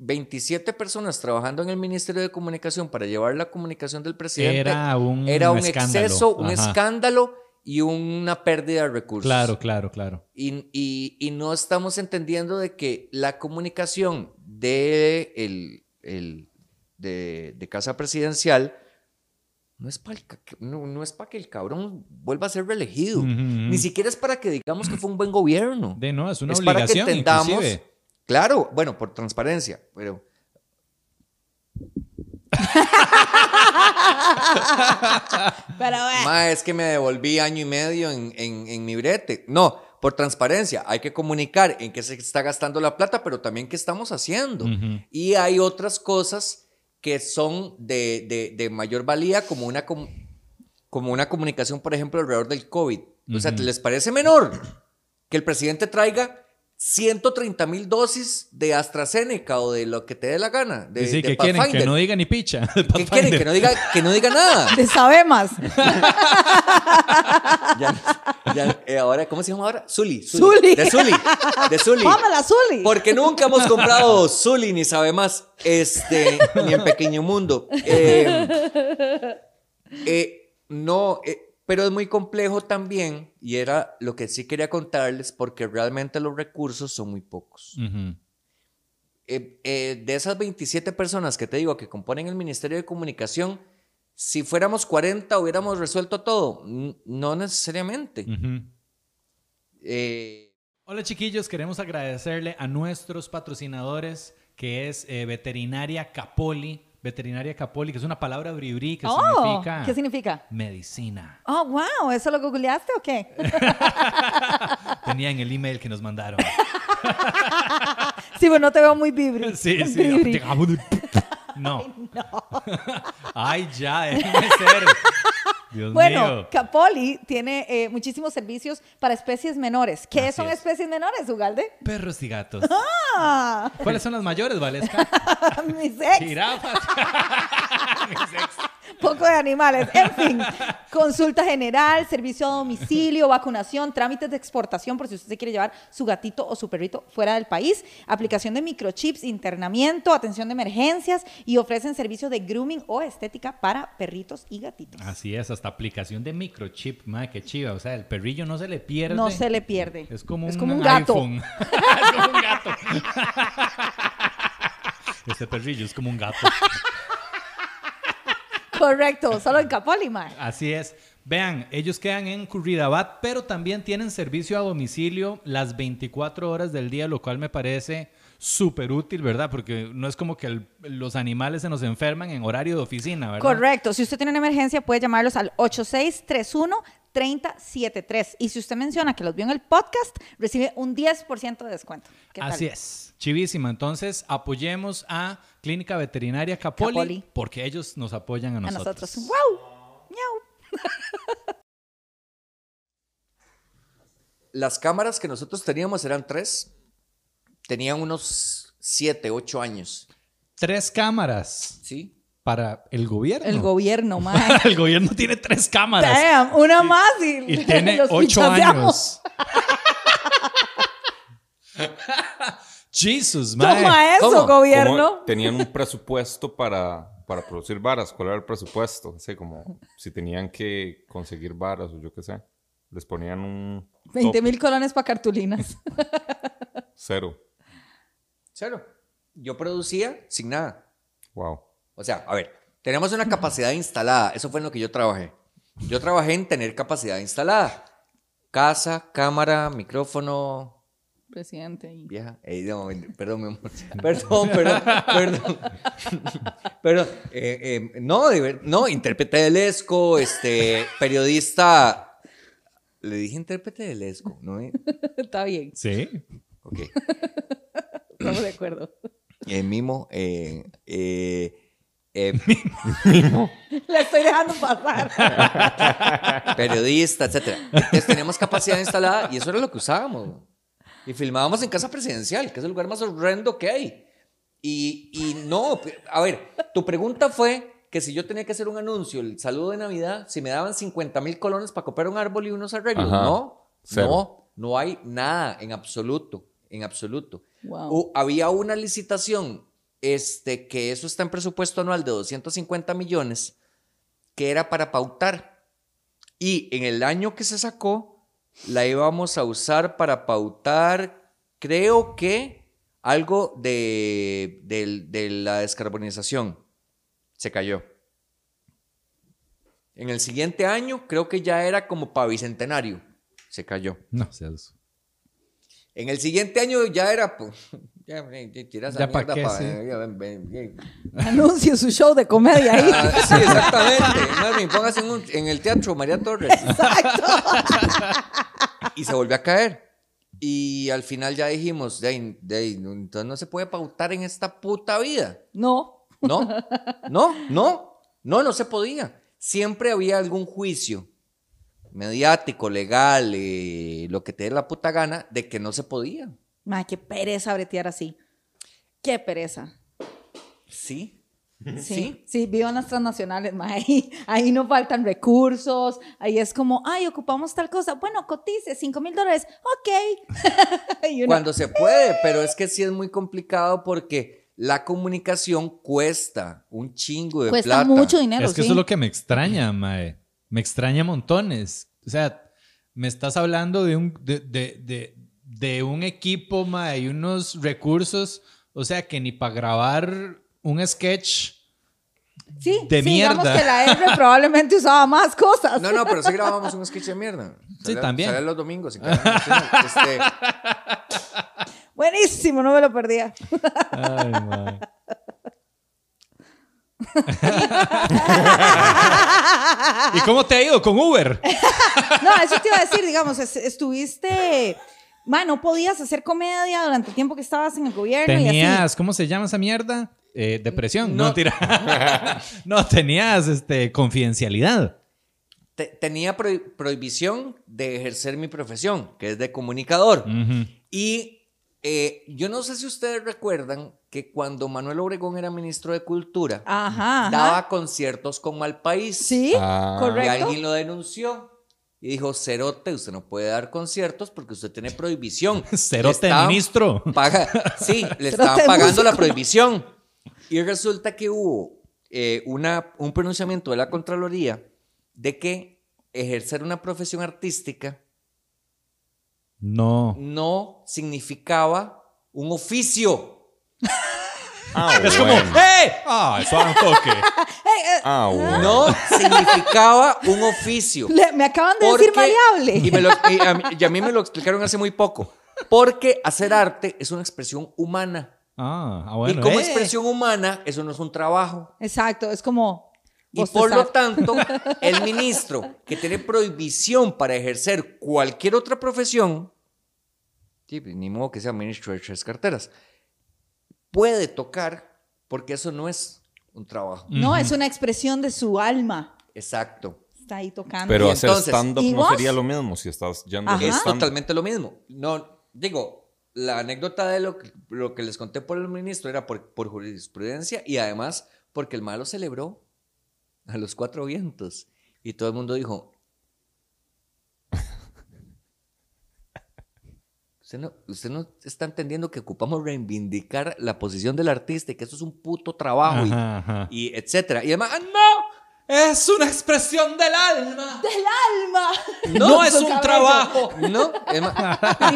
27 personas trabajando en el Ministerio de Comunicación para llevar la comunicación del presidente. Era un, era un escándalo. exceso, un Ajá. escándalo y una pérdida de recursos. Claro, claro, claro. Y, y- y no estamos entendiendo de que la comunicación de, el, el- de, de Casa Presidencial no es para no, no para que el cabrón vuelva a ser reelegido. Ni siquiera es para que digamos que fue un buen gobierno. De no, es una es para que obligación. entendamos. inclusive. Claro, bueno, por transparencia, pero. Pero bueno. Ma, es que me devolví año y medio en, en- en mi brete. No, por transparencia, hay que comunicar en qué se está gastando la plata, pero también qué estamos haciendo. Y hay otras cosas que son de, de- de mayor valía, como una, com- como una comunicación, por ejemplo, alrededor del COVID. O sea. ¿les parece menor que el presidente traiga 130 mil dosis de AstraZeneca o de lo que te dé la gana. De, sí, de que quieren que no diga ni picha. ¿Qué quieren? Que no diga, que no diga nada. De Sabemas. Ya- ya, eh, ahora, ¿cómo se llama ahora? Zuli. Zuli. De Zuli. De Zuli. Pamela Zully. Porque nunca hemos comprado Zuli ni sabe más. Este, ni en Pequeño Mundo. Eh, eh, no, eh, pero es muy complejo también. Y era lo que sí quería contarles, porque realmente los recursos son muy pocos. Eh, eh, de esas 27 personas que te digo que componen el Ministerio de Comunicación, si fuéramos 40 hubiéramos resuelto todo. N- No necesariamente. Eh, Hola chiquillos, queremos agradecerle a nuestros patrocinadores que es eh, Veterinaria Capoli. Veterinaria Capoli, que es una palabra bribri que Oh, significa ¿Qué significa? medicina. Oh, wow, ¿eso lo googleaste o qué? Tenía en el email que nos mandaron. Sí, pero no te veo muy vibri. Sí, sí. Bribri. No. Ay, ya, déjeme ser. Dios Bueno, mío. Capoli tiene eh, muchísimos servicios para especies menores. ¿Qué Así son es. especies menores, Ugalde? Perros y gatos. Ah, ¿Cuáles son las mayores, Valesca? mis ex. Jirafas. Mis ex. Poco de animales. En fin, consulta general, servicio a domicilio, vacunación, trámites de exportación por si usted se quiere llevar su gatito o su perrito fuera del país, aplicación de microchips, internamiento, atención de emergencias y ofrecen servicio de grooming o estética para perritos y gatitos. Así es, hasta aplicación de microchip, madre, qué chiva. O sea, el perrillo no se le pierde. No se le pierde. Es como, es un, como un gato. iPhone. es como un gato. Este perrillo es como un gato. Correcto, solo en Capoli, mae. Así es. Vean, ellos quedan en Curridabat, pero también tienen servicio a domicilio las 24 horas del día, lo cual me parece súper útil, ¿verdad? Porque no es como que el- los animales se nos enferman en horario de oficina, ¿verdad? Correcto. Si usted tiene una emergencia, puede llamarlos al 8631-3073. Y si usted menciona que los vio en el podcast, recibe un 10% de descuento. Así es. Chivísima. Entonces, apoyemos a Clínica Veterinaria Capoli, porque ellos nos apoyan a A nosotros. nosotros. ¡Wow! ¡Miau! las cámaras que nosotros teníamos eran tres. Tenían unos siete, ocho años. Tres cámaras ¿Sí? Para el gobierno. El gobierno, mae. el gobierno tiene tres cámaras. Damn, una más y, Y tiene los ocho años. Jesus, man. Toma eso, ¿Cómo? gobierno. Tenían un presupuesto para, para producir varas. ¿Cuál era el presupuesto? Así como si tenían que conseguir varas o yo qué sé. Les ponían un 20 tope. mil colones para cartulinas. cero. Cero. Yo producía sin nada. Wow. O sea, a ver, tenemos una capacidad instalada. Eso fue en lo que yo trabajé. Yo trabajé en tener capacidad instalada. Casa, cámara, micrófono, Presidente. y- vieja. Ey, no, perdón, mi amor. Perdón, perdón, perdón. Perdón. eh, eh, no, de no, intérprete del ESCO, este, periodista. Le dije intérprete del ESCO, ¿no? Está bien, Sí. Ok. estamos de acuerdo. Eh, mimo, eh, eh, eh, Le estoy dejando pasar. periodista, etcétera. Entonces teníamos capacidad instalada y eso era lo que usábamos. Y filmábamos en casa presidencial, que es el lugar más horrendo que hay. Y, y no, a ver, tu pregunta fue que si yo tenía que hacer un anuncio, el saludo de Navidad, si me daban 50 mil colones para comprar un árbol y unos arreglos. Ajá. No, Cero. no, no hay nada en absoluto, en absoluto. Wow. Había una licitación, este, que eso está en presupuesto anual de 250 millones, que era para pautar. Y en el año que se sacó, la íbamos a usar para pautar, creo que algo de, de la descarbonización. Se cayó. En el siguiente año, creo que ya era como para bicentenario. Se cayó. No. En el siguiente año ya era. Ya, eh, ya, tira esa Ya pa' mierda qué, pa- sí. Anuncio su show de comedia ahí. Ah, sí, exactamente. Más bien, póngase en, un- en el teatro María Torres. Y se volvió a caer. Y al final ya dijimos, de ahí- de entonces no se puede pautar en esta puta vida. No. No, no, no, no, no se podía. Siempre había algún juicio mediático, legal, eh, lo que te dé la puta gana, de que no se podía. Mae, qué pereza bretear así. Qué pereza. Sí. Sí, sí, vivo en las transnacionales, mae. Ahí, ahí no faltan recursos. Ahí es como, ay, ocupamos tal cosa. Bueno, cotice, 5 mil dólares. Ok. Cuando se puede, pero es que sí es muy complicado porque la comunicación cuesta un chingo de cuesta plata. mucho dinero. Es que sí. eso es lo que me extraña, mae. Me extraña montones. O sea, me estás hablando de un, de, de, de, de un equipo, mae, y unos recursos, o sea, que ni para grabar un sketch Sí, de sí, digamos mierda. que la R probablemente usaba más cosas. No, no, pero sí grabamos un sketch de mierda. Sí, también. Sale los domingos. en. Este, Buenísimo, no me lo perdía. Ay, mae. ¿Y cómo te ha ido con Uber? No, eso te iba a decir, digamos, es- estuviste. Man, no podías hacer comedia durante el tiempo que estabas en el gobierno y así. Tenías, ¿cómo se llama esa mierda? Eh, depresión. No, No. tira. no, tenías este, confidencialidad. te- tenía prohi- prohibición de ejercer mi profesión, que es de comunicador. Y eh, yo no sé si ustedes recuerdan que cuando Manuel Obregón era ministro de Cultura, Ajá. ajá. daba conciertos como al país. Sí, Ah. Y correcto. alguien lo denunció. Y dijo, Cerote, usted no puede dar conciertos porque usted tiene prohibición. Cerote estaban- ministro. Paga, sí, le Cerote estaban pagando la prohibición. Y resulta que hubo eh, una, un pronunciamiento de la Contraloría de que ejercer una profesión artística No. no significaba un oficio. Ah, Es como, bueno. ¡hey! ¡Ah, eso da un toque! Ah, bueno. No significaba un oficio. Le- me acaban de decir Porque- maleable. Y, me lo- y a mí, y a mí me lo explicaron hace muy poco. Porque hacer arte es una expresión humana. Ah, ah, bueno. y como eh. expresión humana, eso no es un trabajo. Exacto, es como. Y por lo bostezar. tanto, el ministro que tiene prohibición para ejercer cualquier otra profesión, sí, pues, ni modo que sea ministro de tres carteras, puede tocar porque eso no es un trabajo. No, es una expresión de su alma. Exacto. Está ahí tocando. Pero Y hacer entonces- stand-up ¿y no vos? sería lo mismo si estás yendo Ajá. Es totalmente lo mismo. No, digo, la anécdota de lo que, lo que les conté por el ministro era por, por jurisprudencia y además porque el malo celebró a los cuatro vientos. Y todo el mundo dijo, usted no, usted no está entendiendo que ocupamos reivindicar la posición del artista y que eso es un puto trabajo y- Ajá, ajá. y, etcétera. Y además, ¡ah, no! Es una expresión del alma. ¡Del alma! No, es un cabello. trabajo. No,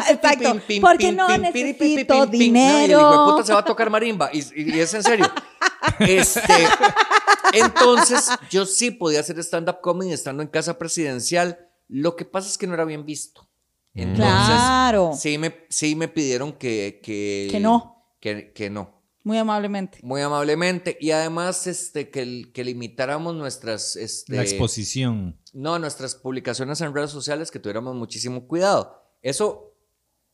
Exacto, porque no necesito No, y el dinero. hijueputa se va a tocar marimba. Y, y- y es en serio. Este, entonces, yo sí podía hacer stand-up comedy estando en casa presidencial. Lo que pasa es que no era bien visto. Entonces, Claro. sí, me, sí me pidieron que, que, Que no. Que, que no. Muy amablemente. Muy amablemente. Y además, este, que, que limitáramos nuestras. Este, La exposición. no, nuestras publicaciones en redes sociales, que tuviéramos muchísimo cuidado. Eso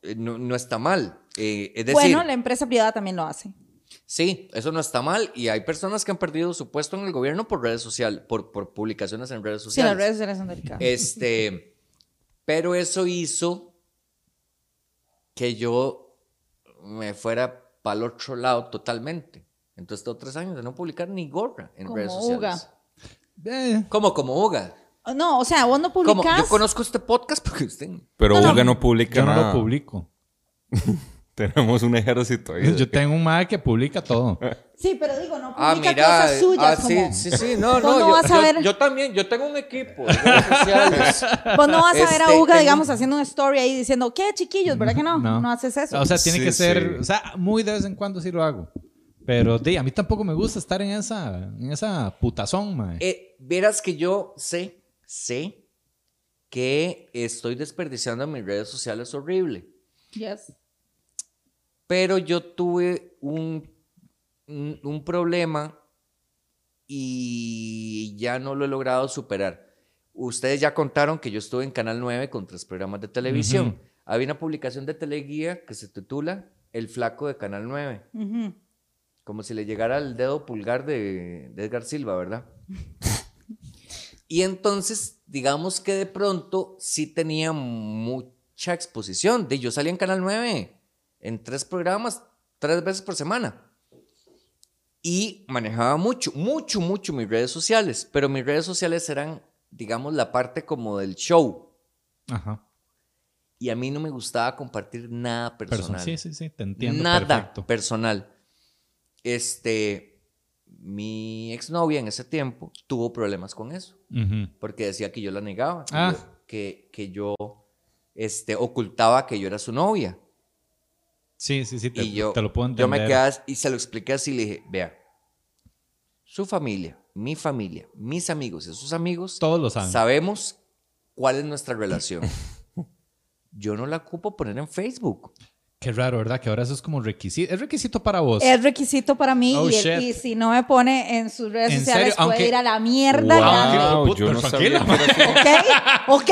eh, no, no está mal. Eh, es decir, bueno, la empresa privada también lo hace. sí, eso no está mal. Y hay personas que han perdido su puesto en el gobierno por redes sociales, por, por publicaciones en redes Sí, sociales. las redes sociales son delicadas. Este, pero eso hizo que yo me fuera para el otro lado totalmente. Entonces, tengo tres años de no publicar ni gorra en Como redes sociales. Uga. Eh, ¿Cómo? Como Uga. No, o sea, vos no ¿Cómo? publicas. Yo conozco este podcast porque usted. Pero No, no. Uga no publica yo no nada. lo publico. Tenemos un ejército ahí. Yo tengo un mae que publica todo. Sí, pero digo, no publica Ah, mira. cosas suyas. ah, sí, como- sí, sí. No, Vos no. no yo, vas a yo- ver- yo también. Yo tengo un equipo de redes sociales. Vos no vas a ver a Este, Uga, tengo- digamos, haciendo un story ahí diciendo, ¿qué chiquillos? ¿Verdad que no? No. No, haces eso. O sea, tiene Sí, que ser, sí. o sea, muy de vez en cuando sí lo hago. Pero di, a mí tampoco me gusta estar en esa, en esa putazón, mae. Eh, verás que yo sé, sé que estoy desperdiciando mis redes sociales horrible. Yes. Pero yo tuve un, un, un problema y ya no lo he logrado superar. Ustedes ya contaron que yo estuve en Canal 9 con tres programas de televisión. Había una publicación de Teleguía que se titula El Flaco de Canal 9. Ujú. Como si le llegara el dedo pulgar de, de Edgar Silva, ¿verdad? y entonces, digamos que de pronto sí tenía mucha exposición. De yo salía en Canal 9. En tres programas, tres veces por semana. Y manejaba mucho, mucho, mucho mis redes sociales, pero mis redes sociales eran, digamos, la parte como del show. Ajá. Y a mí no me gustaba compartir nada personal. Person- sí, sí, sí, te entiendo Nada perfecto. personal. Este, mi exnovia en ese tiempo tuvo problemas con eso, porque decía que yo la negaba, Ah. que, que yo este, ocultaba que yo era su novia. Sí, sí, sí, te, y yo, te lo puedo yo entender. me quedé y se lo expliqué así, le dije, vea, su familia, mi familia, mis amigos y sus amigos, Todos lo saben. sabemos cuál es nuestra relación. yo no la ocupo poner en Facebook. Qué raro, ¿verdad? Que ahora eso es como requisito. Es requisito para vos. Es requisito para mí Oh, y, si no me pone en sus redes ¿En sociales serio? puede Aunque- ir a la mierda Wow, yo no tranquila, sabía. ¿Ok? ¿Ok?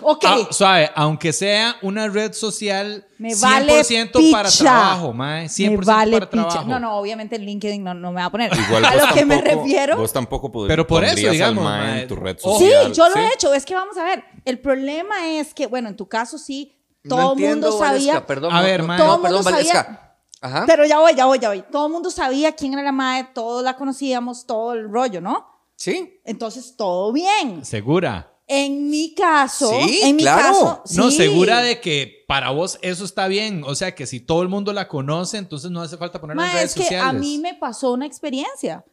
¿Ok? Ah, suave, aunque sea una red social Me 100% vale para trabajo, mae. 100% me vale para picha. trabajo. No, no, obviamente en LinkedIn no, no me va a poner. Igual a lo que me refiero. Vos tampoco podrías Pero por eso, digamos, mae en tu red ojo. Sí, social. yo lo he hecho. Es que vamos a ver. El problema es que, bueno, en tu caso sí, todo el mundo sabía. Valesca, perdón, A no, ver, no, mae. no, Todo perdón, mundo sabía-. Ajá. Pero ya voy, ya voy, ya voy. Todo el mundo sabía quién era la madre, todos la conocíamos, todo el rollo, ¿no? Sí. Entonces, todo bien. Segura. En mi caso, Sí, en mi claro. caso, No, sí. segura de que para vos eso está bien. O sea, que si todo el mundo la conoce, entonces no hace falta ponerla en Ma, redes es que sociales. a mí me pasó una experiencia,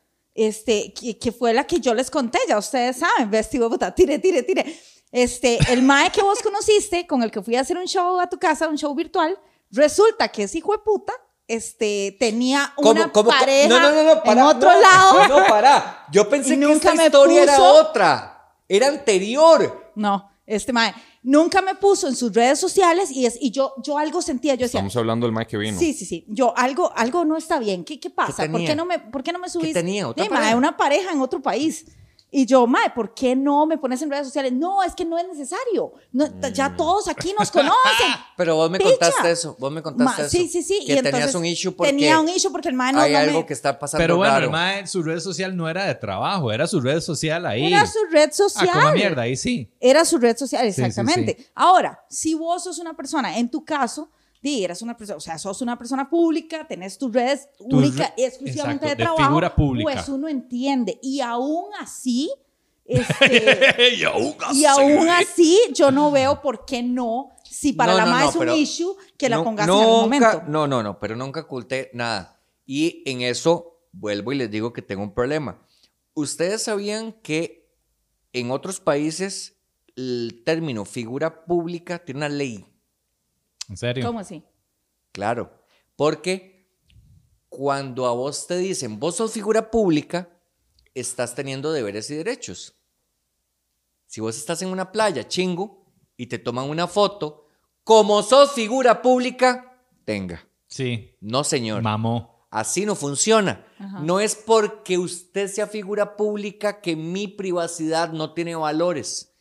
este, que, que fue la que yo les conté, ya ustedes saben, vestido de puta, tire, tire, tire. Este, el mae que vos conociste, con el que fui a hacer un show a tu casa, un show virtual, resulta que ese hijo de puta, este, tenía una pareja No, no, no, no, para, en otro no, lado. No, para. Yo pensé que esta historia era puso- otra. Era anterior. No, este mae nunca me puso en sus redes sociales y, es, y yo, yo algo sentía, yo decía, Estamos hablando del mae que vino. Sí, sí, sí. Yo, algo, algo no está bien. ¿Qué, qué pasa? ¿Por tenía? qué, no me, ¿Por qué no me subís? tenía? ¿Otra mae, pareja? una pareja en otro país. Y yo, mae, ¿por qué no me pones en redes sociales? No, es que no es necesario. No, Mm. Ya todos aquí nos conocen. Pero vos me Picha. contaste eso. Vos me contaste Ma, eso. sí, sí, sí. Que y tenías entonces un issue porque Tenía un issue porque el mae no, hay no algo me... que está pasando Pero bueno, raro. el mae, su red social no era de trabajo, era su red social ahí. Era su red Ah, social. como mierda, ahí sí. Era su red social, sí, exactamente. sí. Ahora, si vos sos una persona, en tu caso, di, eras una persona, o sea, sos una persona pública, tenés tus redes única re- y exclusivamente exacto, de de trabajo, figura pública. pues uno entiende. Y aún así, este, y aún y aún así, yo no veo por qué no, si para No, la no, MA no, es un issue, que la pongas en algún nunca- momento. No, no, no, pero nunca oculté nada. Y en eso vuelvo y les digo que tengo un problema. ¿Ustedes sabían que en otros países el término figura pública tiene una ley? En serio. ¿Cómo así? Claro, porque cuando a vos te dicen, vos sos figura pública, estás teniendo deberes y derechos. Si vos estás en una playa, chingo, y te toman una foto, como sos figura pública, tenga. Sí. No, señor. Mamó. Así no funciona. Ajá. No es porque usted sea figura pública que mi privacidad no tiene valores.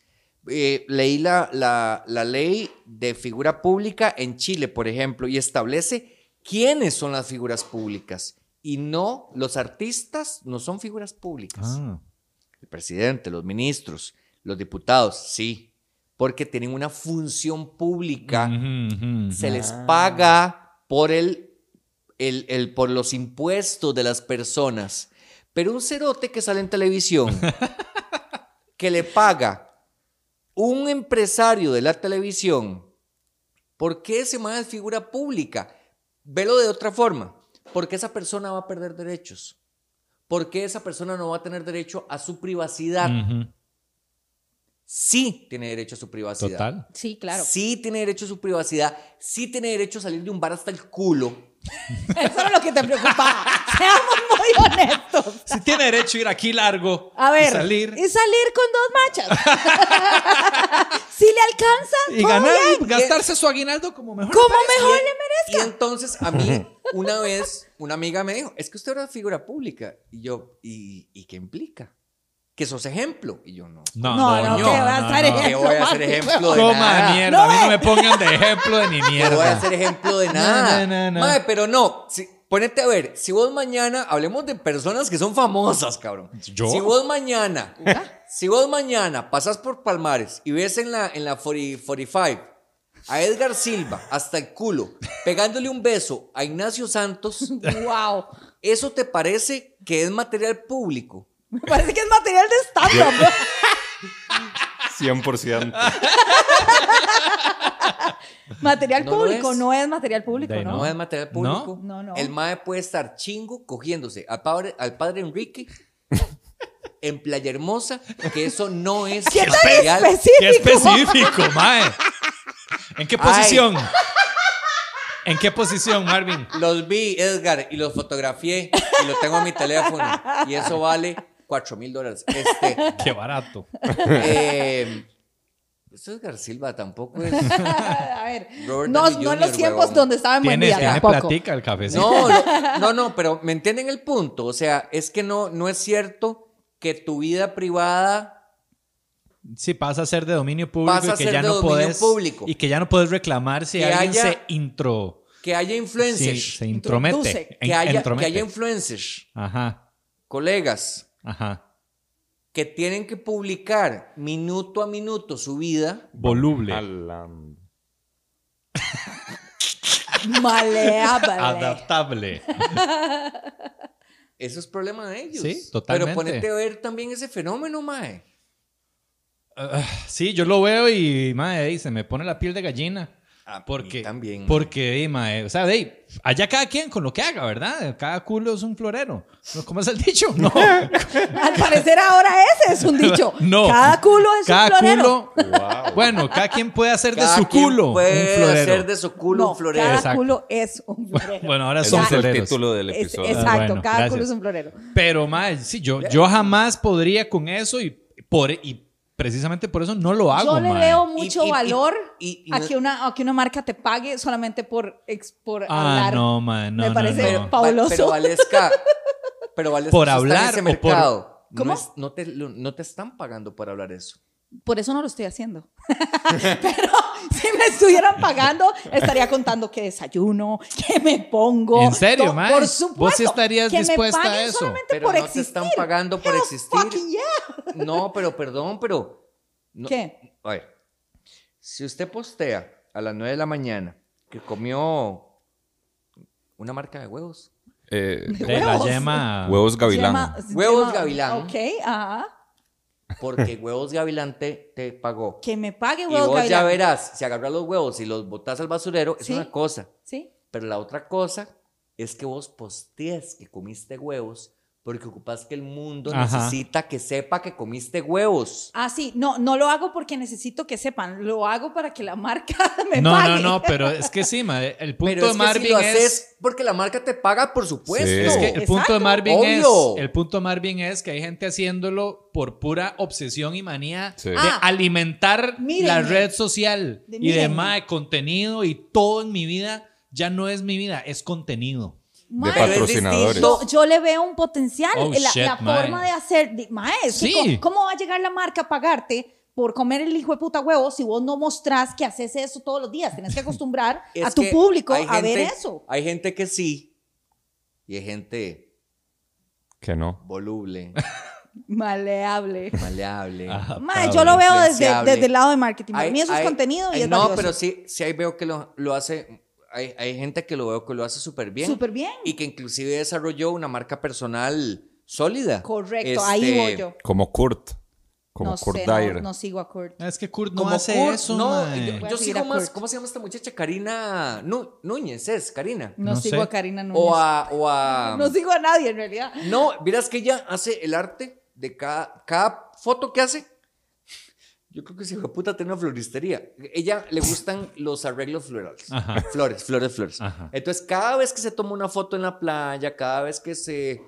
Eh, leí la, la- la ley de figura pública en Chile, por ejemplo, y establece quiénes son las figuras públicas. Y no, los artistas no son figuras públicas. Ah. El presidente, los ministros, los diputados, sí, porque tienen una función pública se les paga por el, el- el- por los impuestos de las personas. Pero un cerote que sale en televisión, que le paga un empresario de la televisión, ¿por qué ese man es figura pública? Velo de otra forma. Porque esa persona va a perder derechos. Porque esa persona no va a tener derecho a su privacidad. Sí tiene derecho a su privacidad. Total. Sí, claro. Sí tiene derecho a su privacidad, sí tiene derecho a salir de un bar hasta el culo. Eso era lo que te preocupaba. Seamos muy honestos. Si tiene derecho a ir aquí largo A ver, y salir y salir con dos machas. si le alcanza, y todo ganar, bien. gastarse su aguinaldo como mejor. Como le mejor Y- le Y merezca. entonces a mí, una vez, una amiga me dijo, es que usted era figura pública. Y yo, ¿y, y qué implica? Que sos ejemplo. Y yo, no. No, No, no, no, no. que va a no, estar no. ¿Qué ejemplo, voy a hacer ejemplo de nada? mierda. No, a mí no me pongan de ejemplo de ni No voy a mierda. hacer ejemplo de nada. no, no, no. Mae, pero no. Si, ponete a ver, si vos mañana, hablemos de personas que son famosas, cabrón. ¿Yo? Si vos mañana, si vos mañana pasas por Palmares y ves en la, en la 40 45 a Edgar Silva hasta el culo, pegándole un beso a Ignacio Santos, Wow. ¿eso te parece que es material público? Me parece que es material de stand-up. 100%. material No lo público, es. no es material público, De ¿no? No es material público. No, no. El mae puede estar chingo cogiéndose al padre, al padre Enrique en Playa Hermosa, que eso no es ¿Qué tan material. específico? ¡Qué específico, mae! ¿En qué Ay. posición? ¿En qué posición, Marvin? Los vi, Edgar, y los fotografié y lo tengo en mi teléfono. Y eso vale 4 mil dólares. Este, ¡Qué barato! eh, eso Edgar Silva tampoco es. A ver, Robert no, no en los tiempos huevón. donde estaba en buen Tiene, día, tiene tampoco. platica el cafecito. No, no, no, no, pero me entienden el punto. O sea, es que no, no es cierto que tu vida privada Sí, pasa a ser de dominio público Pasa y que ser ya de no puedes público. y que ya no puedes reclamar si Que alguien haya- se intro que haya sí, influencers, se intromete, Introduce. que, haya, que haya influencers, Ajá, colegas, ajá. que tienen que publicar minuto a minuto su vida. Voluble. Maleable. Adaptable. Eso es problema de ellos. Sí, totalmente. Pero ponete a ver también ese fenómeno, mae. Ah, sí, yo lo veo y, mae, ey, se me pone la piel de gallina. A mí Porque, también. porque, mae, o sea, ey, allá cada quien con lo que haga, ¿verdad? Cada culo es un florero. ¿Cómo es el dicho? No. Al parecer ahora ese es un dicho. No. Cada culo es cada un florero. culo. Wow. Bueno, cada quien puede hacer de su quien culo puede un florero. hacer de su culo No, un florero. cada Exacto. culo es un florero. Bueno, ahora son es el título del Es- episodio. exacto, bueno, cada gracias. culo es un florero. Pero, mae, sí, yo, yo jamás podría con eso y, por, y precisamente por eso no lo hago, Yo le mae. veo mucho y- y- valor y- y a, no- que una, a que una marca te pague solamente por, ex- por Ah, hablar. no, mae, no, Me parece no. Fabuloso. Pero Valesca, pero Valesca Por está hablar en ese o por-. No ¿Cómo? es- No, te, lo- no te están pagando por hablar eso. Por eso no lo estoy haciendo. Pero si me estuvieran pagando, estaría contando qué desayuno, qué me pongo. ¿En serio, mae? Por ¿Vos supuesto. sí estarías que dispuesta me a eso? solamente Pero por no te existir. están pagando por Hell existir. fucking yeah. No, pero perdón, pero. no- ¿Qué? A ver, si usted postea a las 9 de la mañana que comió una marca de huevos, Eh, De la Huevos. yema. huevos gavilán. Yema- Huevos yema- gavilán. Ok, ajá. Porque huevos gavilán te, te pagó. Que me pague Y huevos vos ya verás, si agarras los huevos y los botas al basurero, es Sí. una cosa. ¿Sí? Pero la otra cosa es que vos postees que comiste huevos porque ocupas que el mundo Ajá. necesita que sepa que comiste huevos. Ah, sí. No, no lo hago porque necesito que sepan. Lo hago para que la marca me No, pague. no, no, pero es que sí, el punto Pero de Marvin que si lo es... haces porque la marca te paga, por supuesto. Sí. Es que el punto de. Marvin Obvio. es el punto de Marvin es que hay gente haciéndolo por pura obsesión y manía Sí. de Ah. alimentar Mírenme. la red social De y de mírenme. mae, contenido y todo en mi vida ya no es mi vida, es contenido. De Mae, patrocinadores. Yo, yo le veo un potencial. Oh, la shit, la forma de hacer. mae, Sí. ¿cómo, cómo va a llegar la marca a pagarte por comer el hijo de puta huevo si vos no mostrás que haces eso todos los días? Tienes que acostumbrar a tu público a ver gente- eso. Hay gente que sí y hay gente Que no. voluble, Maleable. maleable. Mae, yo lo veo desde, desde el lado de marketing. Para mí eso es contenido y hay- es No, valioso. pero sí, sí ahí veo que lo, lo hace. Hay, hay gente que lo veo que lo hace súper bien. Súper bien. Y que inclusive desarrolló una marca personal sólida. Correcto, ahí Este, voy yo. Como Kurt. Como no Kurt sé, Dyer. no sigo a Kurt. Es que Kurt no Como hace Kurt, eso, no, yo, yo sigo más, Kurt. ¿cómo se llama esta muchacha? Karina Nu- Núñez, ¿es? Karina. No, No sigo sé. a Karina Núñez. O a, o a- No sigo a nadie en realidad. No, miras que ella hace el arte de cada, cada foto que hace. Yo creo que si de puta tiene una floristería. Ella le gustan los arreglos florales. Ajá. Flores, flores, flores. Ajá. Entonces, cada vez que se toma una foto en la playa, cada vez que se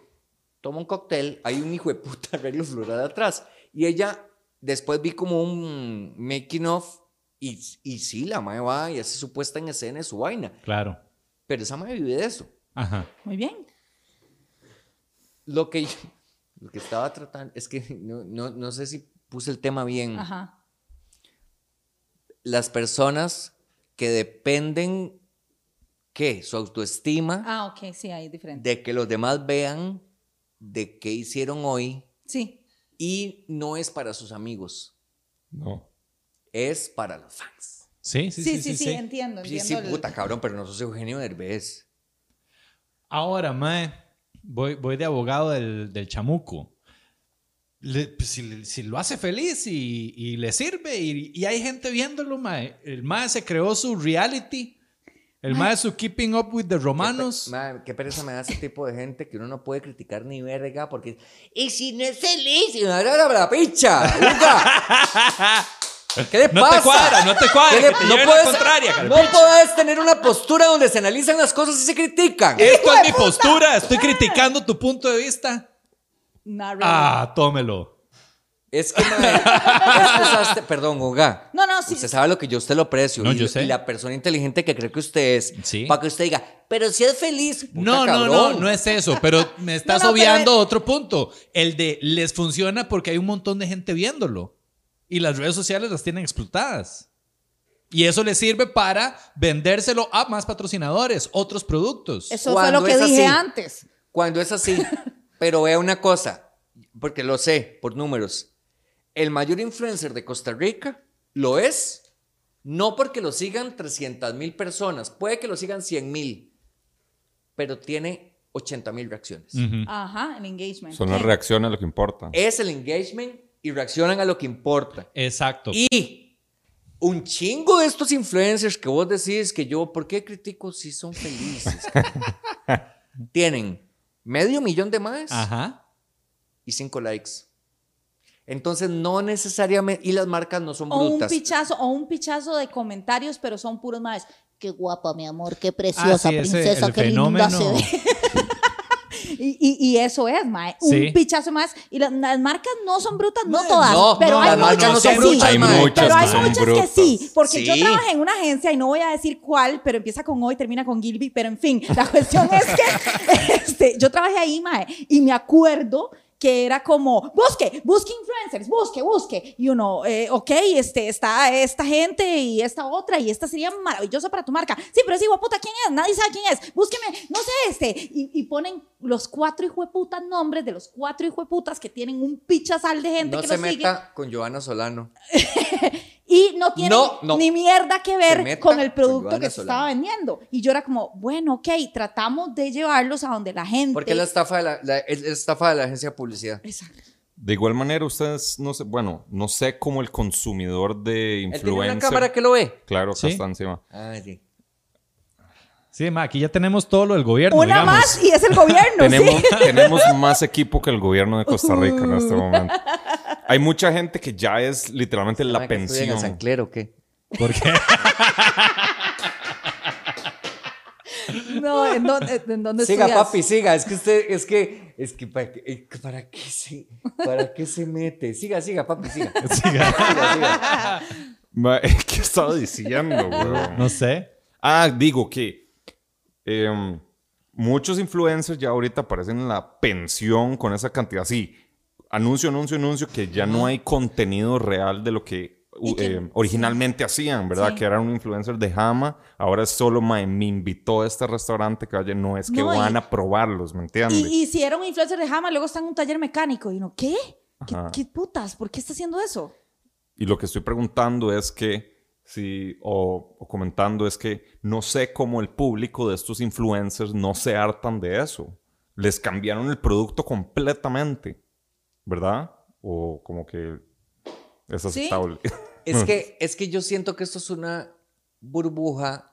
toma un cóctel, hay un hijo de puta arreglo floral atrás. Y ella, después vi como un making of. Y, y sí, la madre va y hace su puesta en escena de su vaina. Claro. Pero esa madre vive de eso. Ajá. Muy bien. Lo que, yo- lo que estaba tratando, es que no, no, no sé si puse el tema bien. Ajá. Las personas que dependen, ¿qué? Su autoestima, Ah, ok, sí, ahí es diferente. de que los demás vean de qué hicieron hoy Sí. y no es para sus amigos, No. es para los fans. Sí, sí, Sí, sí, sí, entiendo, Sí, entiendo. sí, el- puta, cabrón, pero no sos Eugenio Derbez. Ahora, mae, voy, voy de abogado del, del chamuco. Le- pues, si, si lo hace feliz y, y le sirve y, y hay gente viéndolo, mae. El mae se creó su reality. El mae su Keeping Up with the Romanos. Ma, qué pereza me da ese tipo de gente que uno no puede criticar ni verga porque. Y si no es feliz, y me da la, Luca. ¿Qué le No pasa? te cuadra, no te cuadra, ¿Qué le- que te no puedes, contraria, no puedes tener una postura donde se analizan las cosas y se critican. Esto es mi postura. Estoy criticando tu punto de vista. Not really. Ah, tómelo. Es que, mae, es usaste- perdón, Oga. No, no, sí. Usted sabe lo que yo usted lo aprecio. No, y, yo sé. y la persona inteligente que cree que usted es. Sí. Para que usted diga, pero si es feliz. puta No, no, no, cabrón. no es eso, pero me estás No, no, pero obviando es- otro punto. El de les funciona porque hay un montón de gente viéndolo. Y las redes sociales las tienen explotadas. Y eso les sirve para vendérselo a más patrocinadores, otros productos. Eso fue lo que es dije así. antes. Cuando es así. pero vea una cosa, porque lo sé por números. El mayor influencer de Costa Rica lo es, no porque lo sigan 300 mil personas, puede que lo sigan 100 mil, pero tiene 80 mil reacciones. Ajá, el engagement. Son las reacciones lo que importa. Es el engagement y reaccionan a lo que importa. Exacto. Y un chingo de estos influencers que vos decís que yo, ¿por qué critico si son felices? Tienen medio millón de más Ajá. y cinco likes. Entonces no necesariamente, y las marcas no son O un brutas. pichazo, o un pichazo de comentarios, pero son puros más. Qué guapa, mi amor, qué preciosa Ah, sí, ese- princesa, el qué linda fenómeno. se ve. Y, y- y eso es, mae. Un Sí. pichazo más. Y la- las marcas no son brutas, no No, todas. no, pero no, hay las marcas muchas no que son sí. brutas, Hay mae. muchas Pero que hay muchas brutas. que sí, porque yo Sí. trabajé en una agencia y no voy a decir cuál, pero empieza con O y termina con Gilby, pero en fin, la cuestión es que este, yo trabajé ahí, mae, y me acuerdo que era como, busque, busque influencers, busque, busque. Y uno, eh, ok, este, está esta gente y esta otra, y esta sería maravillosa para tu marca. Sí, pero hijo de puta, ¿quién es? Nadie sabe quién es. Búsqueme, no sé, este. Y, y ponen los cuatro hijo de putas nombres de los cuatro hijo de putas que tienen un pichazal de gente No que se los sigue. meta con Joana Solano. Y no tiene No, no. ni mierda que ver meta con el producto que se estaba vendiendo. Y yo era como, bueno, ok, tratamos de llevarlos a donde la gente. Porque es la estafa de la, la- es la estafa de la agencia de publicidad. Exacto. De igual manera, ustedes, no sé, bueno, no sé cómo el consumidor de Él tiene una influencer. cámara que lo ve. Claro, Sí. está encima. Ah, sí. Sí, ma, aquí ya tenemos todo lo del gobierno. Una digamos. más y es el gobierno, tenemos, sí. tenemos más equipo que el gobierno de Costa Rica en este momento. Hay mucha gente que ya es literalmente la que estudia en San pensión. Clero, ¿o qué? ¿Por qué? No, ¿en dónde, en dónde Siga, estudias? papi, siga. Es que usted, es que, es que, ¿para qué, eh, ¿para qué se, para qué se mete? Siga, siga, papi, siga. Siga, siga. Ma, ¿Qué estaba diciendo, weón? No sé. Ah, digo que em, muchos influencers ya ahorita aparecen en la pensión con esa cantidad. Sí, anuncio, anuncio, anuncio, que ya no hay contenido real de lo que em, originalmente hacían, ¿verdad? Sí. Que era un influencer de Jama. Ahora es solo mae, me invitó a este restaurante que vaya, no es que No, y- van a probarlos, ¿me entiendes? Y, y si era un influencer de Jama, luego está en un taller mecánico. Y uno, ¿qué? ¿Qué, Ajá. qué putas? ¿Por qué está haciendo eso? Y lo que estoy preguntando es que, si, o, o comentando es que no sé cómo el público de estos influencers no se hartan de eso. Les cambiaron el producto completamente, ¿verdad? O como que es aceptable. Es que, es que yo siento que esto es una burbuja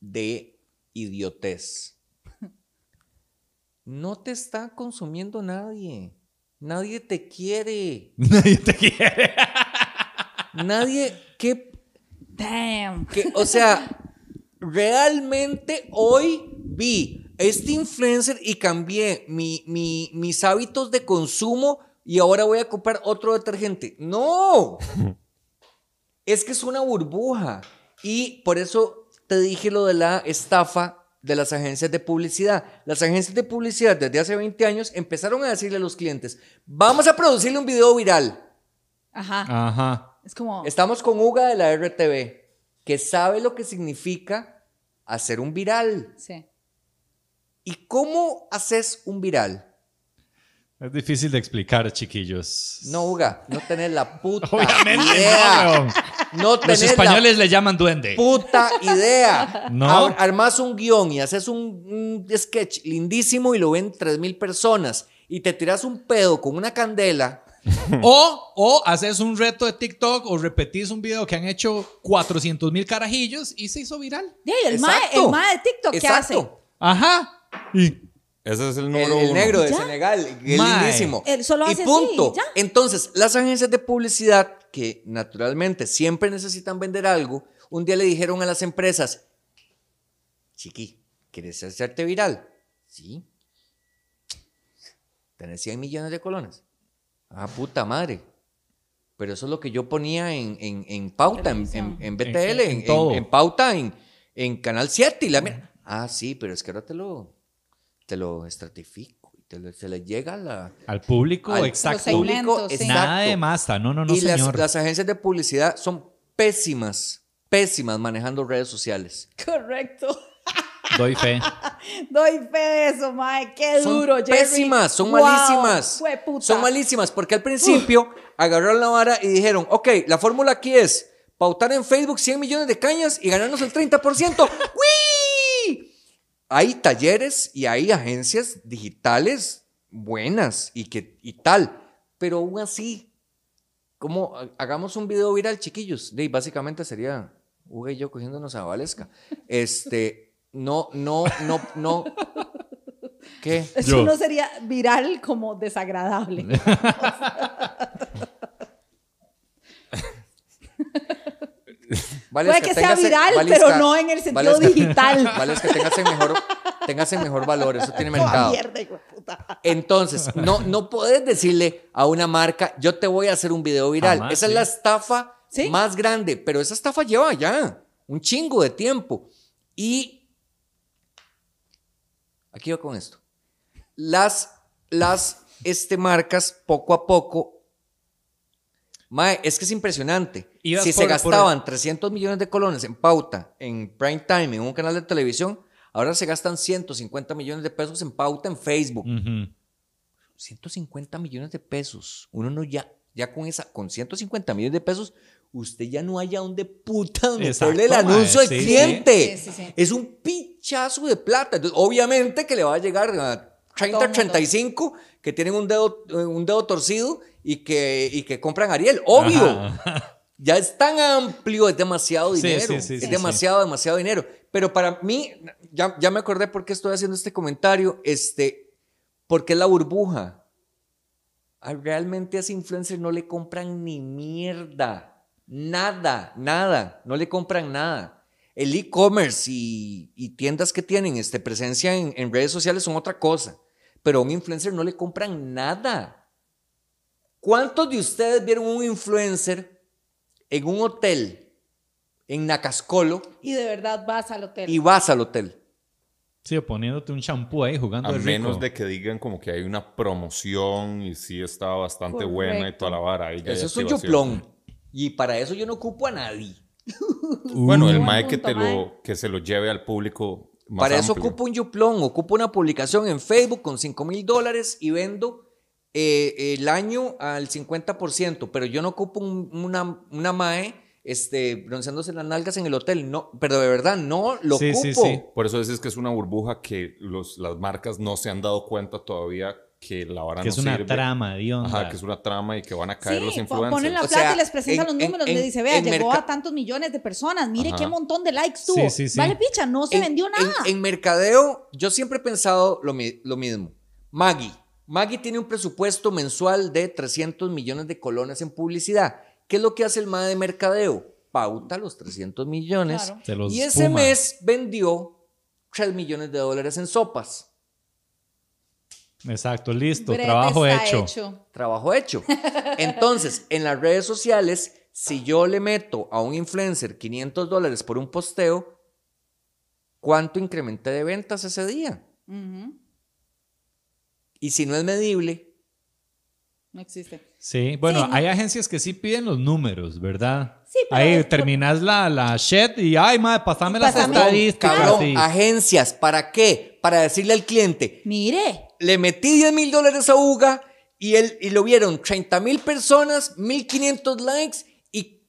de idiotez. No te está consumiendo nadie. Nadie te quiere. Nadie te quiere. Nadie. ¿Qué Damn. que, o sea, realmente hoy vi este influencer y cambié mi- mi- mis hábitos de consumo y ahora voy a comprar otro detergente. No. es que es una burbuja. Y por eso te dije lo de la estafa de las agencias de publicidad. Las agencias de publicidad desde hace 20 años empezaron a decirle a los clientes, vamos a producirle un video viral. Ajá. Ajá. Es como. Estamos con Uga de la RTV, que sabe lo que significa hacer un viral. Sí. ¿Y cómo haces un viral? Es difícil de explicar, chiquillos. No, Uga, no tenés la puta Obviamente no, idea. No, Los tenés españoles le llaman duende. puta idea. No. Ar- Armas un guion y haces un, un sketch lindísimo y lo ven tres mil personas y te tiras un pedo con una candela. O, o haces un reto de TikTok o repetís un video que han hecho 400 mil carajillos y se hizo viral. Sí, el mae, Exacto. el mae de TikTok, ¿qué hace? Ajá. Y Ese es el El, número el uno. negro de ¿Ya? Senegal, que es Mae. lindísimo. Él solo y hace así, punto. ¿ya? Entonces, las agencias de publicidad, que naturalmente siempre necesitan vender algo, un día le dijeron a las empresas, Chiqui, ¿quieres hacerte viral? Sí. ¿Tenés 100 millones de colones? Ah, puta madre. Pero eso es lo que yo ponía en, en- en pauta, en, en- en BTL, En- en, en en- todo. en pauta, en, en Canal 7. Y la mira. Ah, sí, pero es que ahora te lo, te lo estratifico. y te lo- se le llega a la, al público, Al exacto. Los segmentos, sí. exacto. Nada de masta. No, no, no, y las, señor. las agencias de publicidad son pésimas, pésimas manejando redes sociales. Correcto. Doy fe. Doy fe de eso, mae. Qué Son duro, Jerry. pésimas, son Wow, malísimas. Son malísimas porque al principio agarraron la vara y dijeron, ok, la fórmula aquí es pautar en Facebook 100 millones de cañas y ganarnos el 30%. ¡Wii! Hay talleres y hay agencias digitales buenas y, que, y tal, pero aún así, como ha- hagamos un video viral, chiquillos, de, básicamente sería Hugo y yo cogiéndonos a Valesca. Este, no, no, no, no. ¿Qué? Eso Yo. no sería viral como desagradable. Puede que sea viral, pero no en el sentido digital. Valesca, téngase mejor, téngase mejor valor, eso tiene mercado. mierda, hijo de puta. Entonces, no, no puedes decirle a una marca, yo te voy a hacer un video viral. Jamás, esa es la estafa Sí. más grande, pero esa estafa lleva ya un chingo de tiempo. Y aquí va con esto. Las, las este, marcas poco a poco... Mae, es que es impresionante. Ibas Si se por- por- gastaban 300 millones de colones en pauta, en prime time, en un canal de televisión, ahora se gastan 150 millones de pesos en pauta en Facebook. Ujú. 150 millones de pesos. Uno no ya, ya con esa, con 150 millones de pesos, usted ya no haya donde puta meterle Exacto, el anuncio mae, al sí, sí. cliente. Sí, sí, sí. Es un pichazo de plata. Entonces, obviamente que le va a llegar a 30, todo mundo. 35 que tienen un dedo, eh, un dedo torcido y que, y que compran Ariel. Obvio. Ajá. Ya es tan amplio, es demasiado dinero. sí, sí, es demasiado, demasiado dinero. Pero para mí, ya, ya me acordé por qué estoy haciendo este comentario, este, porque es la burbuja. Realmente a ese influencer no le compran ni mierda. Nada, nada. No le compran nada. El e-commerce y, y tiendas que tienen este, presencia en, en redes sociales son otra cosa. Pero a un influencer no le compran nada. ¿Cuántos de ustedes vieron un influencer en un hotel en Nacascolo Y de verdad vas al hotel. y vas al hotel? Sí, poniéndote un champú ahí jugando A de rico. menos de que digan como que hay una promoción y sí está bastante buena y toda la vara. Eso es un chuplón. Y para eso yo no ocupo a nadie. Bueno, el Buen mae que, te lo, que se lo lleve al público más para eso ocupo un yuplón, ocupo una publicación en Facebook con 5 mil dólares y vendo eh, el año al 50%, pero yo no ocupo un- una, una MAE este, bronceándose las nalgas en el hotel, no, pero de verdad no lo Sí, ocupo. sí, sí. Por eso dices que es una burbuja que los, las marcas no se han dado cuenta todavía que la vara Que no es una sirve. trama, onda. Ajá, que es una trama y que van a caer Sí, los influencers. ponen la O plata sea, y les presentan en- los números. en- le dice, vea, llegó a tantos millones de personas. Mire Ajá. qué montón de likes tuvo. Sí, sí, sí. Vale, picha, no se En- vendió en- nada. En, mercadeo, yo siempre he pensado lo, mi- lo mismo. Maggie. Maggie tiene un presupuesto mensual de 300 millones de colones en publicidad. ¿Qué es lo que hace el MAE de mercadeo? Pauta los 300 millones. Claro. Se los Y ese mes vendió 3 millones de dólares en sopas. Exacto, listo. Brete trabajo hecho. Trabajo hecho. Entonces, en las redes sociales, si yo le meto a un influencer 500 dólares por un posteo, ¿cuánto incrementé de ventas ese día? Y si no es medible, No existe. Sí, bueno, Sí, no. hay agencias que sí piden los números, ¿verdad? Sí, pero Ahí es por- terminas la, la shed y, ay, madre, pasame las estadísticas. cabrón, sí. agencias, ¿para qué? para decirle al cliente, Mire, le metí 10 mil dólares a Uga y, él, y lo vieron 30 mil personas, 1500 likes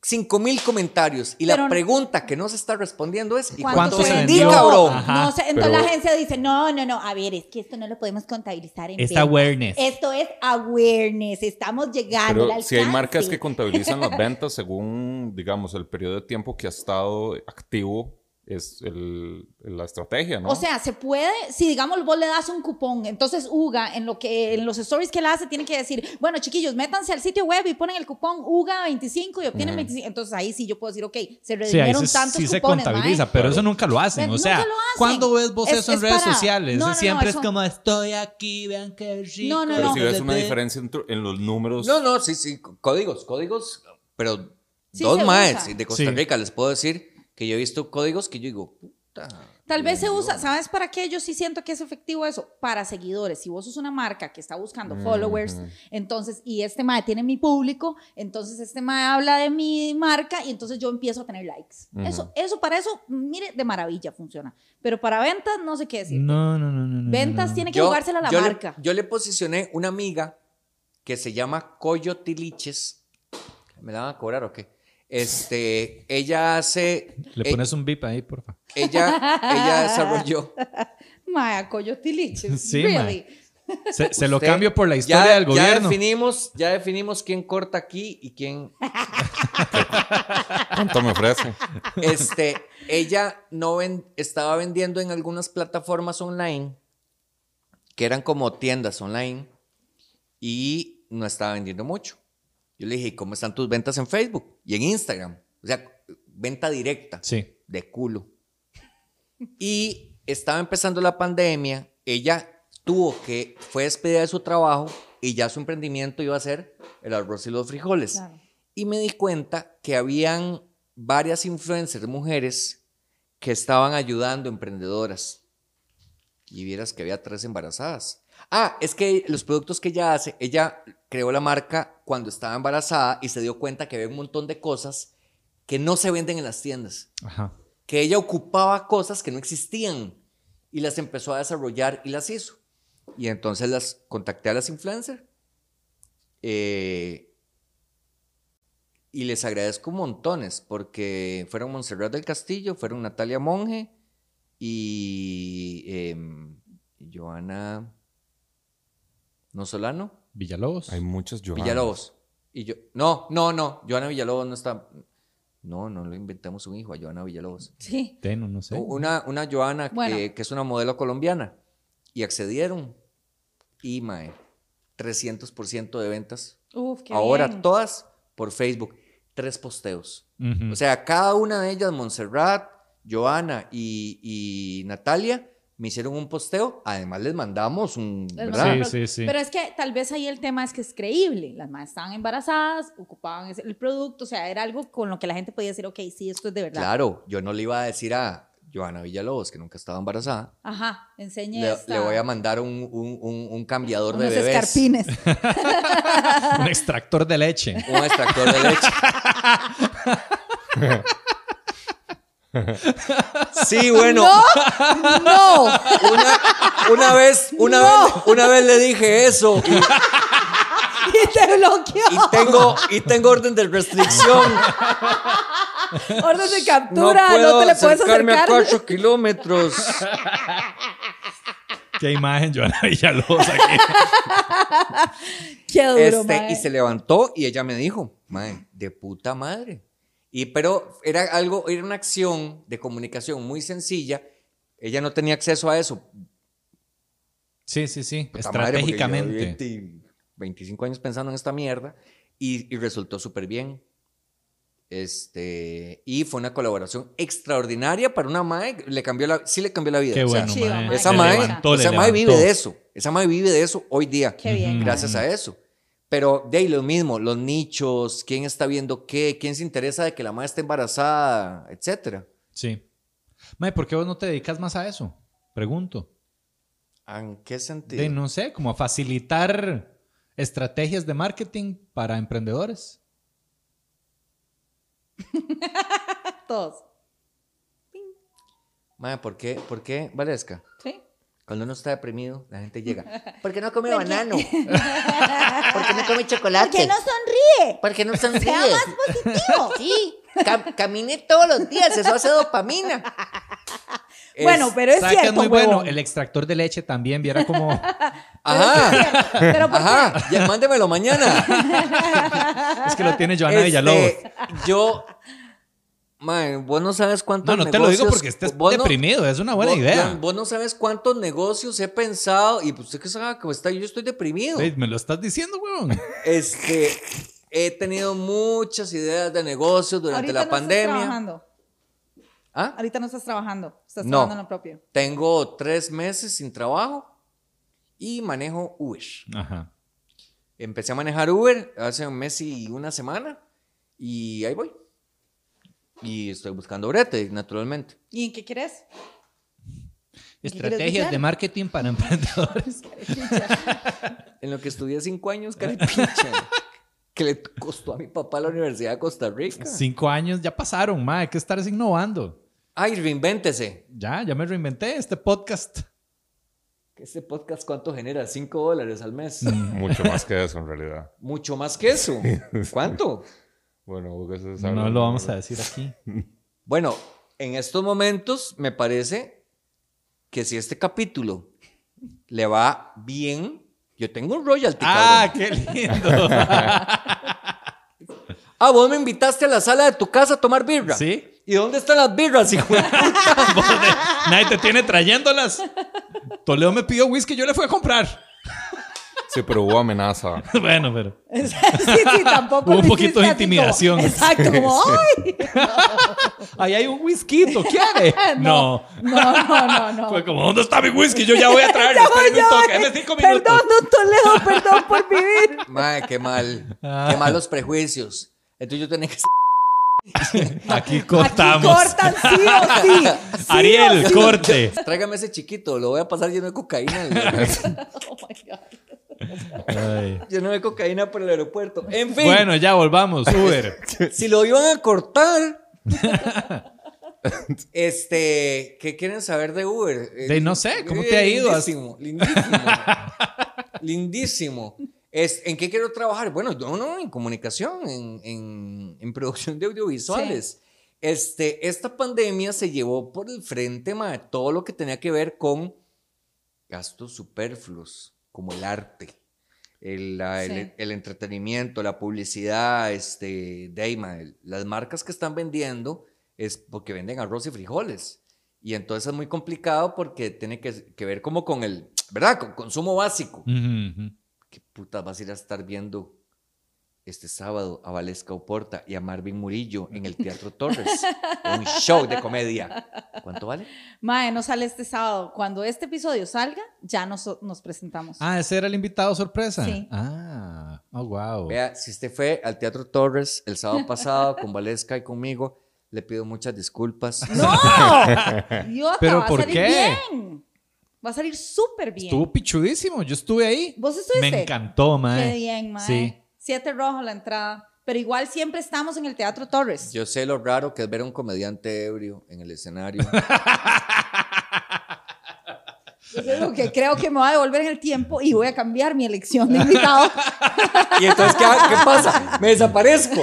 y 5 mil comentarios. Y la Pero- pregunta que no se está respondiendo es, ¿y ¿cuánto cuánto se vendió? cabrón? Ajá, no sé, entonces pero- la agencia dice, no, no, no, a ver, es que esto no lo podemos contabilizar en Es ventas. awareness. Esto es awareness, estamos llegando Pero al si hay marcas que contabilizan las ventas según, digamos, el periodo de tiempo que ha estado activo, es el- la estrategia, ¿no? O sea, se puede, si digamos vos le das un cupón, entonces UGA, en lo que en los stories que él hace, tiene que decir, bueno, chiquillos, métanse al sitio web y ponen el cupón UGA25 y obtienen 25. Entonces ahí sí yo puedo decir, ok, se Sí, redimieron sí, tantos sí se cupones. contabiliza, mae. pero eso nunca lo hacen. Pero o sea. ¿cuándo ves vos Es- eso en es redes para- sociales? No, no, Siempre no, es eso- como estoy aquí, vean qué rico. No, no, Pero no. si ves una diferencia entre- en los números. No, no, sí, sí, códigos, códigos, pero Sí dos se más de Costa Sí. Rica les puedo decir que yo he visto códigos que yo digo, puta. Tal vez se usa. ¿sabes para qué? Yo sí siento que es efectivo eso, para seguidores. Si vos sos una marca que está buscando followers, entonces, y este mae tiene mi público, entonces este mae habla de mi marca y entonces yo empiezo a tener likes. Eso, eso, para eso, mire, de maravilla funciona. Pero para ventas, no sé qué decir. No, no, no, no, no. ventas no. tiene que Yo- jugársela a la yo le- marca. yo le posicioné una amiga que se llama Coyotiliches. ¿Me la van a cobrar o qué? Este, ella hace. Le eh, pones un bip ahí, porfa. ella, ella desarrolló. Mae, coyotiliches. Sí, really. Se, se lo cambio por la historia ya, del Ya gobierno. definimos, ya definimos quién corta aquí y quién. ¿Cuánto me ofrece? Este, ella no ven- estaba vendiendo en algunas plataformas online que eran como tiendas online y no estaba vendiendo mucho. Yo le dije, "¿Y ¿cómo están tus ventas en Facebook y en Instagram? O sea, venta directa, Sí. de culo. Y estaba empezando la pandemia, ella tuvo que, fue despedida de su trabajo y ya su emprendimiento iba a ser el arroz y los frijoles. Claro. Y me di cuenta que habían varias influencers mujeres que estaban ayudando emprendedoras. Y vieras que había tres embarazadas. Ah, es que los productos que ella hace, ella creó la marca cuando estaba embarazada y se dio cuenta que había un montón de cosas que no se venden en las tiendas. Ajá. Que ella ocupaba cosas que no existían y las empezó a desarrollar y las hizo. Y entonces las contacté a las influencers. Eh, y les agradezco montones porque fueron Montserrat del Castillo, fueron Natalia Monge y em, Joana Nosolano, Villalobos. Hay muchos Johannas. Villalobos. Y yo, no, no, no, Joana Villalobos no está. No, no le inventamos un hijo a Joana Villalobos. Sí. Teno, no sé. Una, una Joana Bueno. que, que es una modelo colombiana. Y accedieron. Y, mae, 300% de ventas. Uf, qué Ahora bien. todas por Facebook. Tres posteos. O sea, cada una de ellas, Montserrat, Joana y, y Natalia, me hicieron un posteo. Además, les mandamos un. Sí, sí, sí. Pero es que tal vez ahí el tema es que es creíble. Las madres estaban embarazadas, ocupaban el producto, o sea, era algo con lo que la gente podía decir, ok, sí, esto es de verdad. Claro, yo no le iba a decir a Joana Villalobos, que nunca estaba embarazada. Ajá, enseñe Le, esta- le voy a mandar un, un- un- un cambiador unos de bebés. escarpines. Un extractor de leche. Un extractor de leche. Sí, bueno, ¡No! una, una vez, una vez, una vez le dije eso y, Y te bloqueó. y tengo, y tengo orden de restricción. Orden de No captura, no, puedo te le puedes acercarme a acercar. cuatro kilómetros. Qué imagen, Joana Villalobos aquí. Qué duro, Este, y se levantó y ella me dijo, mae, de puta madre. Y pero era algo, era una acción de comunicación muy sencilla. Ella no tenía acceso a eso. Sí, sí, sí. Puta madre, porque yo Estratégicamente. 20 25 años pensando en esta mierda y, y resultó súper bien. Este, y fue una colaboración extraordinaria para una mae, le cambió la, sí le cambió la vida. Qué o sea, bueno, mae. esa mae, levantó, esa mae vive de eso, esa mae vive de eso hoy día. Qué bien. Gracias a eso. Pero de ahí lo mismo, los nichos, quién está viendo qué, quién se interesa de que la madre esté embarazada, etcétera. Sí. Mae, ¿por qué vos no te dedicas más a eso? Pregunto. ¿En qué sentido? De, no sé, como a facilitar estrategias de marketing para emprendedores. Todos. Mae, ¿por qué? ¿Por qué, Valesca? ¿Sí? Cuando uno está deprimido, la gente llega. ¿Por qué no come banano? ¿Por qué no come chocolate? ¿Por qué no sonríe? ¿Por qué no sonríe? Sea más positivo. Sí, cam- camine todos los días, eso hace dopamina. Bueno, pero es ¿Sabes qué es cierto, muy bueno? El extractor de leche también, viera como... Ajá, Pero ¿por qué? ajá, ya mándemelo mañana. es que lo tiene Joana Este, Villalobos. Yo, mae, vos no sabes cuántos No, no te lo digo negocios- porque estés vos no- deprimido, es una buena vos- idea. Vos no sabes cuántos negocios he pensado y pues usted que sabe cómo está, yo estoy deprimido. Me lo estás diciendo, weón. Este, he tenido muchas ideas de negocios durante Ahorita la no pandemia. estás trabajando. ¿Ah? Ahorita no estás trabajando. Estás No. trabajando en lo propio. Tengo tres meses sin trabajo y manejo Uber. Ajá. Empecé a manejar Uber hace un mes y una semana y ahí voy. Y estoy buscando brete, naturalmente. ¿Y en qué quieres Estrategias de marketing para emprendedores. En lo que estudié cinco años, caripicha, que le costó a mi papá la Universidad de Costa Rica. Cinco años ya pasaron, ma. Hay que estar innovando. Ay, reinvéntese. Ya, ya me reinventé este podcast. Este podcast, ¿cuánto genera? Cinco dólares al mes. Mucho más que eso, en realidad. Mucho más que eso. ¿Cuánto? Bueno, eso es No lo vamos a decir aquí. Bueno, en estos momentos me parece que si este capítulo le va bien, yo tengo un royalty. ¡Ah, cabrón. qué lindo! Ah, vos me invitaste a la sala de tu casa a tomar birra. ¿Sí? ¿Y dónde están las birras, hijo? de- Nadie te tiene trayéndolas. Toledo me pidió whisky, yo le fui a comprar. Sí, pero hubo amenaza. bueno, pero. sí, sí, tampoco. Hubo un poquito de intimidación. como- exacto, como, ¡ay! Ahí hay un whisky, ¿quiere? No. No, no, no, no. Fue como, ¿dónde está mi whisky? Yo ya voy a traerlo. Ya voy, Espérenme ya un toque, voy. dame cinco minutos. Perdón, don Toledo, perdón por vivir. Mae, qué mal. Ah. Qué malos prejuicios. Entonces yo tenía que Aquí Aquí cortamos. cortan sí o sí. Sí Ariel, o sí. corte. Tráigame ese chiquito, lo voy a pasar lleno de cocaína. Oh my God. Ay. lleno de cocaína por el aeropuerto. En fin, Bueno, ya volvamos, Uber. si lo iban a cortar. este, ¿qué quieren saber de Uber? Eh, De no sé, ¿cómo te ha ido? Lindísimo, lindísimo. lindísimo. Es, ¿En qué quiero trabajar? Bueno, yo no, en comunicación, en, en- en producción de audiovisuales. Este, esta pandemia se llevó por el frente, mae, todo lo que tenía que ver con gastos superfluos, como el arte, el, la- el- Sí. el entretenimiento, la publicidad, este, de ahí, mae, las marcas que están vendiendo es porque venden arroz y frijoles. Y entonces es muy complicado porque tiene que, que ver como con el, ¿verdad? Con consumo básico. Ujú. ¿Qué putas vas a ir a estar viendo este sábado a Valesca Oporta y a Marvin Murillo en el Teatro Torres? Un show de comedia. ¿Cuánto vale? Mae, no sale este sábado. Cuando este episodio salga, ya nos, nos presentamos. Ah, ese era el invitado sorpresa. Sí. Ah, oh, wow. Vea, si usted fue al Teatro Torres el sábado pasado con Valesca y conmigo, le pido muchas disculpas. ¡No! Idiota, ¿Pero va a por salir qué? bien. Va a salir súper bien. Estuvo pichudísimo. Yo estuve ahí. ¿Vos estuviste? Me encantó, mae. Qué bien, mae. Sí. Siete rojo la entrada. Pero igual siempre estamos en el Teatro Torres. Yo sé lo raro que es ver a un comediante ebrio en el escenario. Yo que creo que me voy a devolver en el tiempo y voy a cambiar mi elección de invitado. Y entonces, ¿qué, qué pasa? Me desaparezco.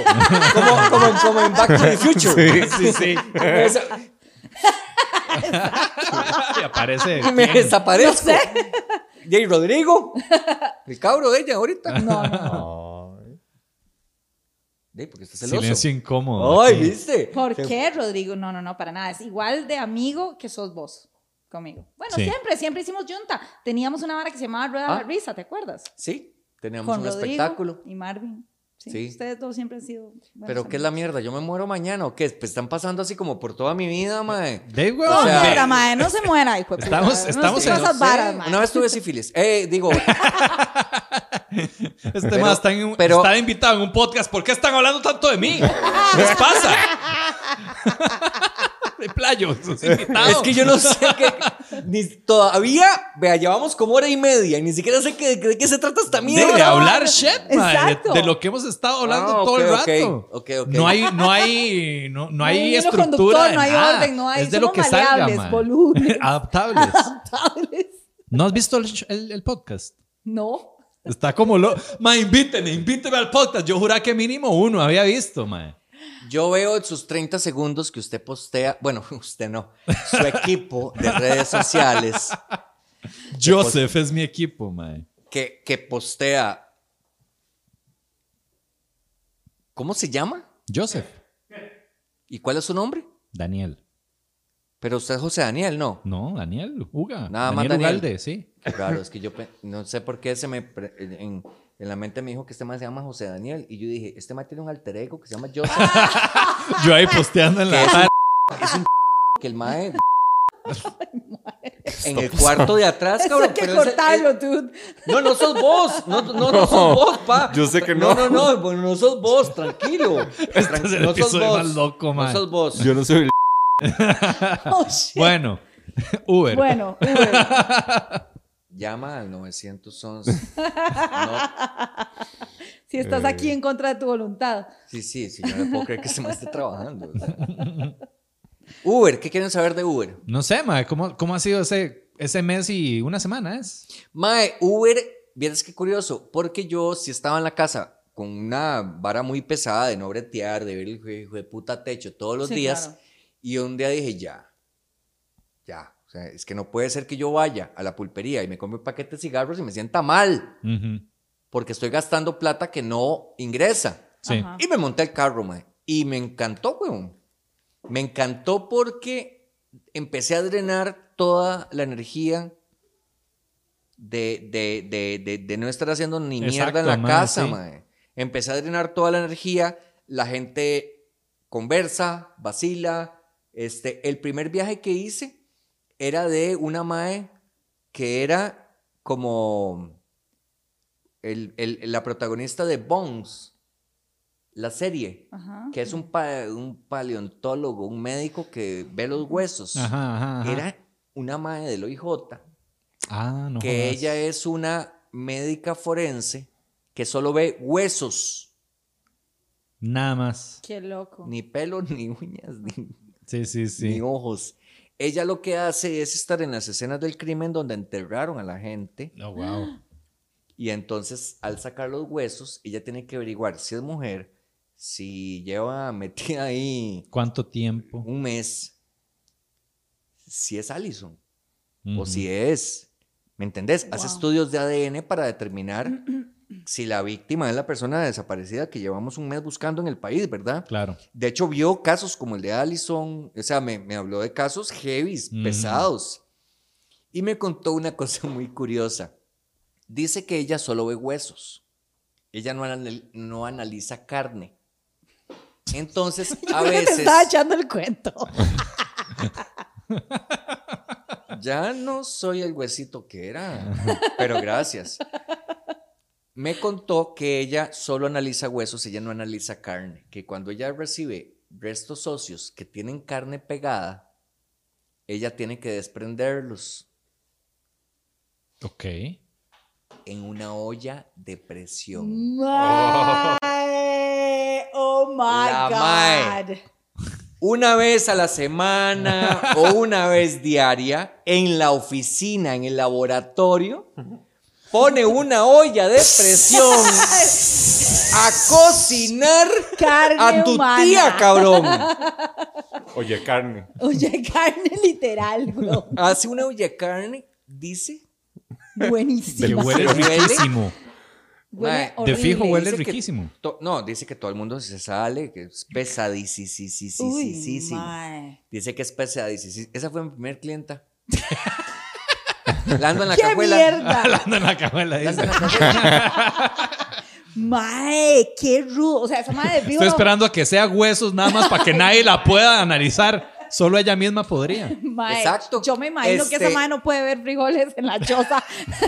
Como, como, como en Back to the Future. Sí, sí. Me, desa- Y aparece. me desaparezco. Jay Rodrigo. El cabro de ella ahorita. No, no. Porque está celoso. Silencio incómodo. Ay, aquí. ¿viste? ¿Por Se- qué, Rodrigo? No, no, no, para nada. Es igual de amigo que sos vos conmigo. Bueno, Sí. siempre, siempre hicimos junta. Teníamos una vara que se llamaba Rueda de Ah. la Risa, ¿te acuerdas? Sí, teníamos Con un Rodrigo espectáculo. y Marvin. Sí, Sí. Ustedes dos siempre han sido. Pero ¿qué es la amigos. mierda? ¿Yo me muero mañana o qué? Pues están pasando así como por toda mi vida, mae. De No, sea, mae, no se muera, hijo de puta. Estamos- No estamos en- Sí, varas, mae. Una vez tuve sífilis. Eh, digo, Este Pero- más está, en- pero- está invitado en un podcast. ¿Por qué están hablando tanto de mí? ¿Qué les pasa? De playo, es que yo no sé qué. Ni todavía, vea, llevamos como hora y media y ni siquiera sé qué- de, qué se trata esta mierda. de hablar shit, Exacto. de, de lo que hemos estado hablando Ah, todo el rato. ok, ok. No hay, no hay, no, no hay estructura. no hay nada. orden, no hay- Es de lo que salga, volubles. Adaptables. Adaptables. ¿No has visto el, el- el podcast? No. Está como lo... Ma, invíteme, invíteme al podcast. Yo juraba que mínimo uno había visto, ma. Yo veo en sus 30 segundos que usted postea, bueno, usted no, su equipo de redes sociales Joseph es mi equipo, ma. que, que postea. ¿Cómo se llama? Joseph. ¿Y cuál es su nombre? Daniel. Pero usted es José Daniel, ¿no? No, Daniel. Uga. Nada más Daniel Daniel. Ugalde, sí. Raro, es que yo no sé por qué se me en, en la mente me dijo que este man se llama José Daniel y yo dije, este man tiene un alter ego que se llama Joseph, Yo ahí posteando en la... es un, es un que el mae en el cuarto de atrás, Eso cabrón. hay que pero cortarlo, dude. No, no sos vos. No, no, no sos vos, pa. Yo sé que No, no. no, no. bueno, no sos vos, tranquilo. Este es el no sos vos. más loco, No man. sos vos. Yo no soy el... Oh, shit. Bueno, Uber. Bueno, Uber. Llama al 911. No, si estás aquí en contra de tu voluntad. sí, sí, sí. Yo no puedo creer que se me esté trabajando. Uber, ¿qué quieren saber de Uber? No sé, ma, ¿cómo, cómo ha sido ese, ese mes y una semana es? Mae, Uber, vieras qué curioso, porque yo si estaba en la casa con una vara muy pesada de no bretear, de ver el hijo de- hijo de puta techo todos los Sí, días, claro. y un día dije, ya, ya, o sea, es que no puede ser que yo vaya a la pulpería y me compre un paquete de cigarros y me sienta mal, Ujú. porque estoy gastando plata que no ingresa. Sí. Y me monté al carro, mae, y me encantó, weón. Me encantó porque empecé a drenar toda la energía de, de, de, de, de no estar haciendo ni mierda en la mae, casa, sí. mae. Empecé a drenar toda la energía, la gente conversa, vacila. Este, el primer viaje que hice era de una mae que era como el- el- la protagonista de Bones, la serie Ajá. que es un, pa- un paleontólogo, un médico que ve los huesos. Ajá, ajá, ajá. Era una madre del OIJ, Ah, no que jodas. ella es una médica forense que solo ve huesos, Nada más. Qué loco. ni pelo, ni uñas, ni, Sí, sí, ni sí. ojos. Ella lo que hace es estar en las escenas del crimen donde enterraron a la gente Oh, wow. y entonces al sacar los huesos, ella tiene que averiguar si es mujer, si lleva metida ahí ¿Cuánto tiempo? un mes, si es Allison. o si es, ¿me entendés? Hace estudios de ADN para determinar si la víctima es la persona desaparecida que llevamos un mes buscando en el país, ¿verdad? Claro. De hecho, vio casos como el de Allison, o sea, me, me habló de casos Ujú. pesados. Y me contó una cosa muy curiosa. Dice que ella solo ve huesos. Ella no, anal- no analiza carne. Entonces, a Yo que veces... Te estaba echando el cuento. Ya no soy el huesito que era, pero gracias. Me contó que ella solo analiza huesos, ella no analiza carne, que cuando ella recibe restos óseos que tienen carne pegada, ella tiene que desprenderlos Ok. en una olla de presión. Mae. Oh my La mae. God. Una vez a la semana o una vez diaria, en la oficina, en el laboratorio, pone una olla de presión a cocinar Carne a tu humana. tía, cabrón. Oye, carne. Oye, carne literal, bro. Hace una olla de carne, dice. Buenísimo. huele ¿Huele? riquísimo. Huele De fijo huele Dice que riquísimo. to- no, dice que todo el mundo se sale, que es pesadísimo. Uy. Dice que es pesadísimo. Esa fue mi primer clienta. La ando en la ¡Qué cajuela. mierda! Hablando en la cajuela, La ando dice. en la cajuela. Mae, qué rudo. O sea, esa madre de. Estoy esperando a que sea huesos nada más para que nadie la pueda analizar. Solo ella misma podría. Mae, Exacto. Yo me imagino que esa Este- madre no puede ver frijoles en la choza. ¿Te Sí,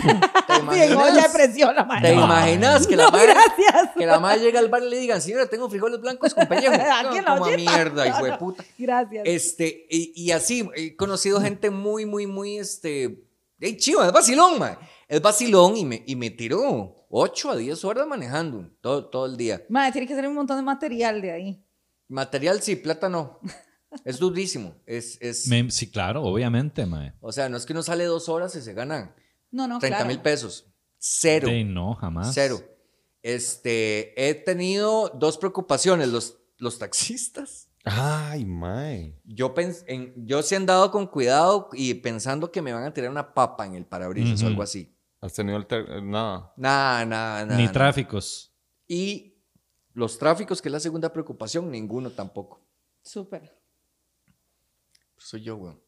en olla de imaginas? presión, la madre. ¿Te No. imaginas que la No, madre, gracias. que la madre llega al bar y le digan, señora, tengo frijoles blancos con pellejo? Aquí en la como ollita. mierda, hijo de puta. Gracias. Este, y, y así, he conocido gente muy, muy, muy, este, hey, chiva, es vacilón, ma. Es vacilón y me, y me tiró 8 a 10 horas manejando todo, todo el día. Madre, tiene que ser un montón de material de ahí. Material sí, plata no. Es durísimo. Es, es, Me- sí, claro, obviamente, mae. o sea, no es que uno sale dos horas y se gana No, no, 30 claro. mil pesos. Cero. Sí, no, jamás. Cero. Cero. Sí, no, jamás. Cero. Este, he tenido dos preocupaciones. Los, los taxistas. Ay, mae. Yo, pens- en, yo sí he andado con cuidado y pensando que me van a tirar una papa en el parabrisas o Ujú. algo así. ¿Has tenido nada? Nada, nada, nada. Ni nada. tráficos. Y los tráficos, que es la segunda preocupación, ninguno tampoco. Súper. Soy yo, weón.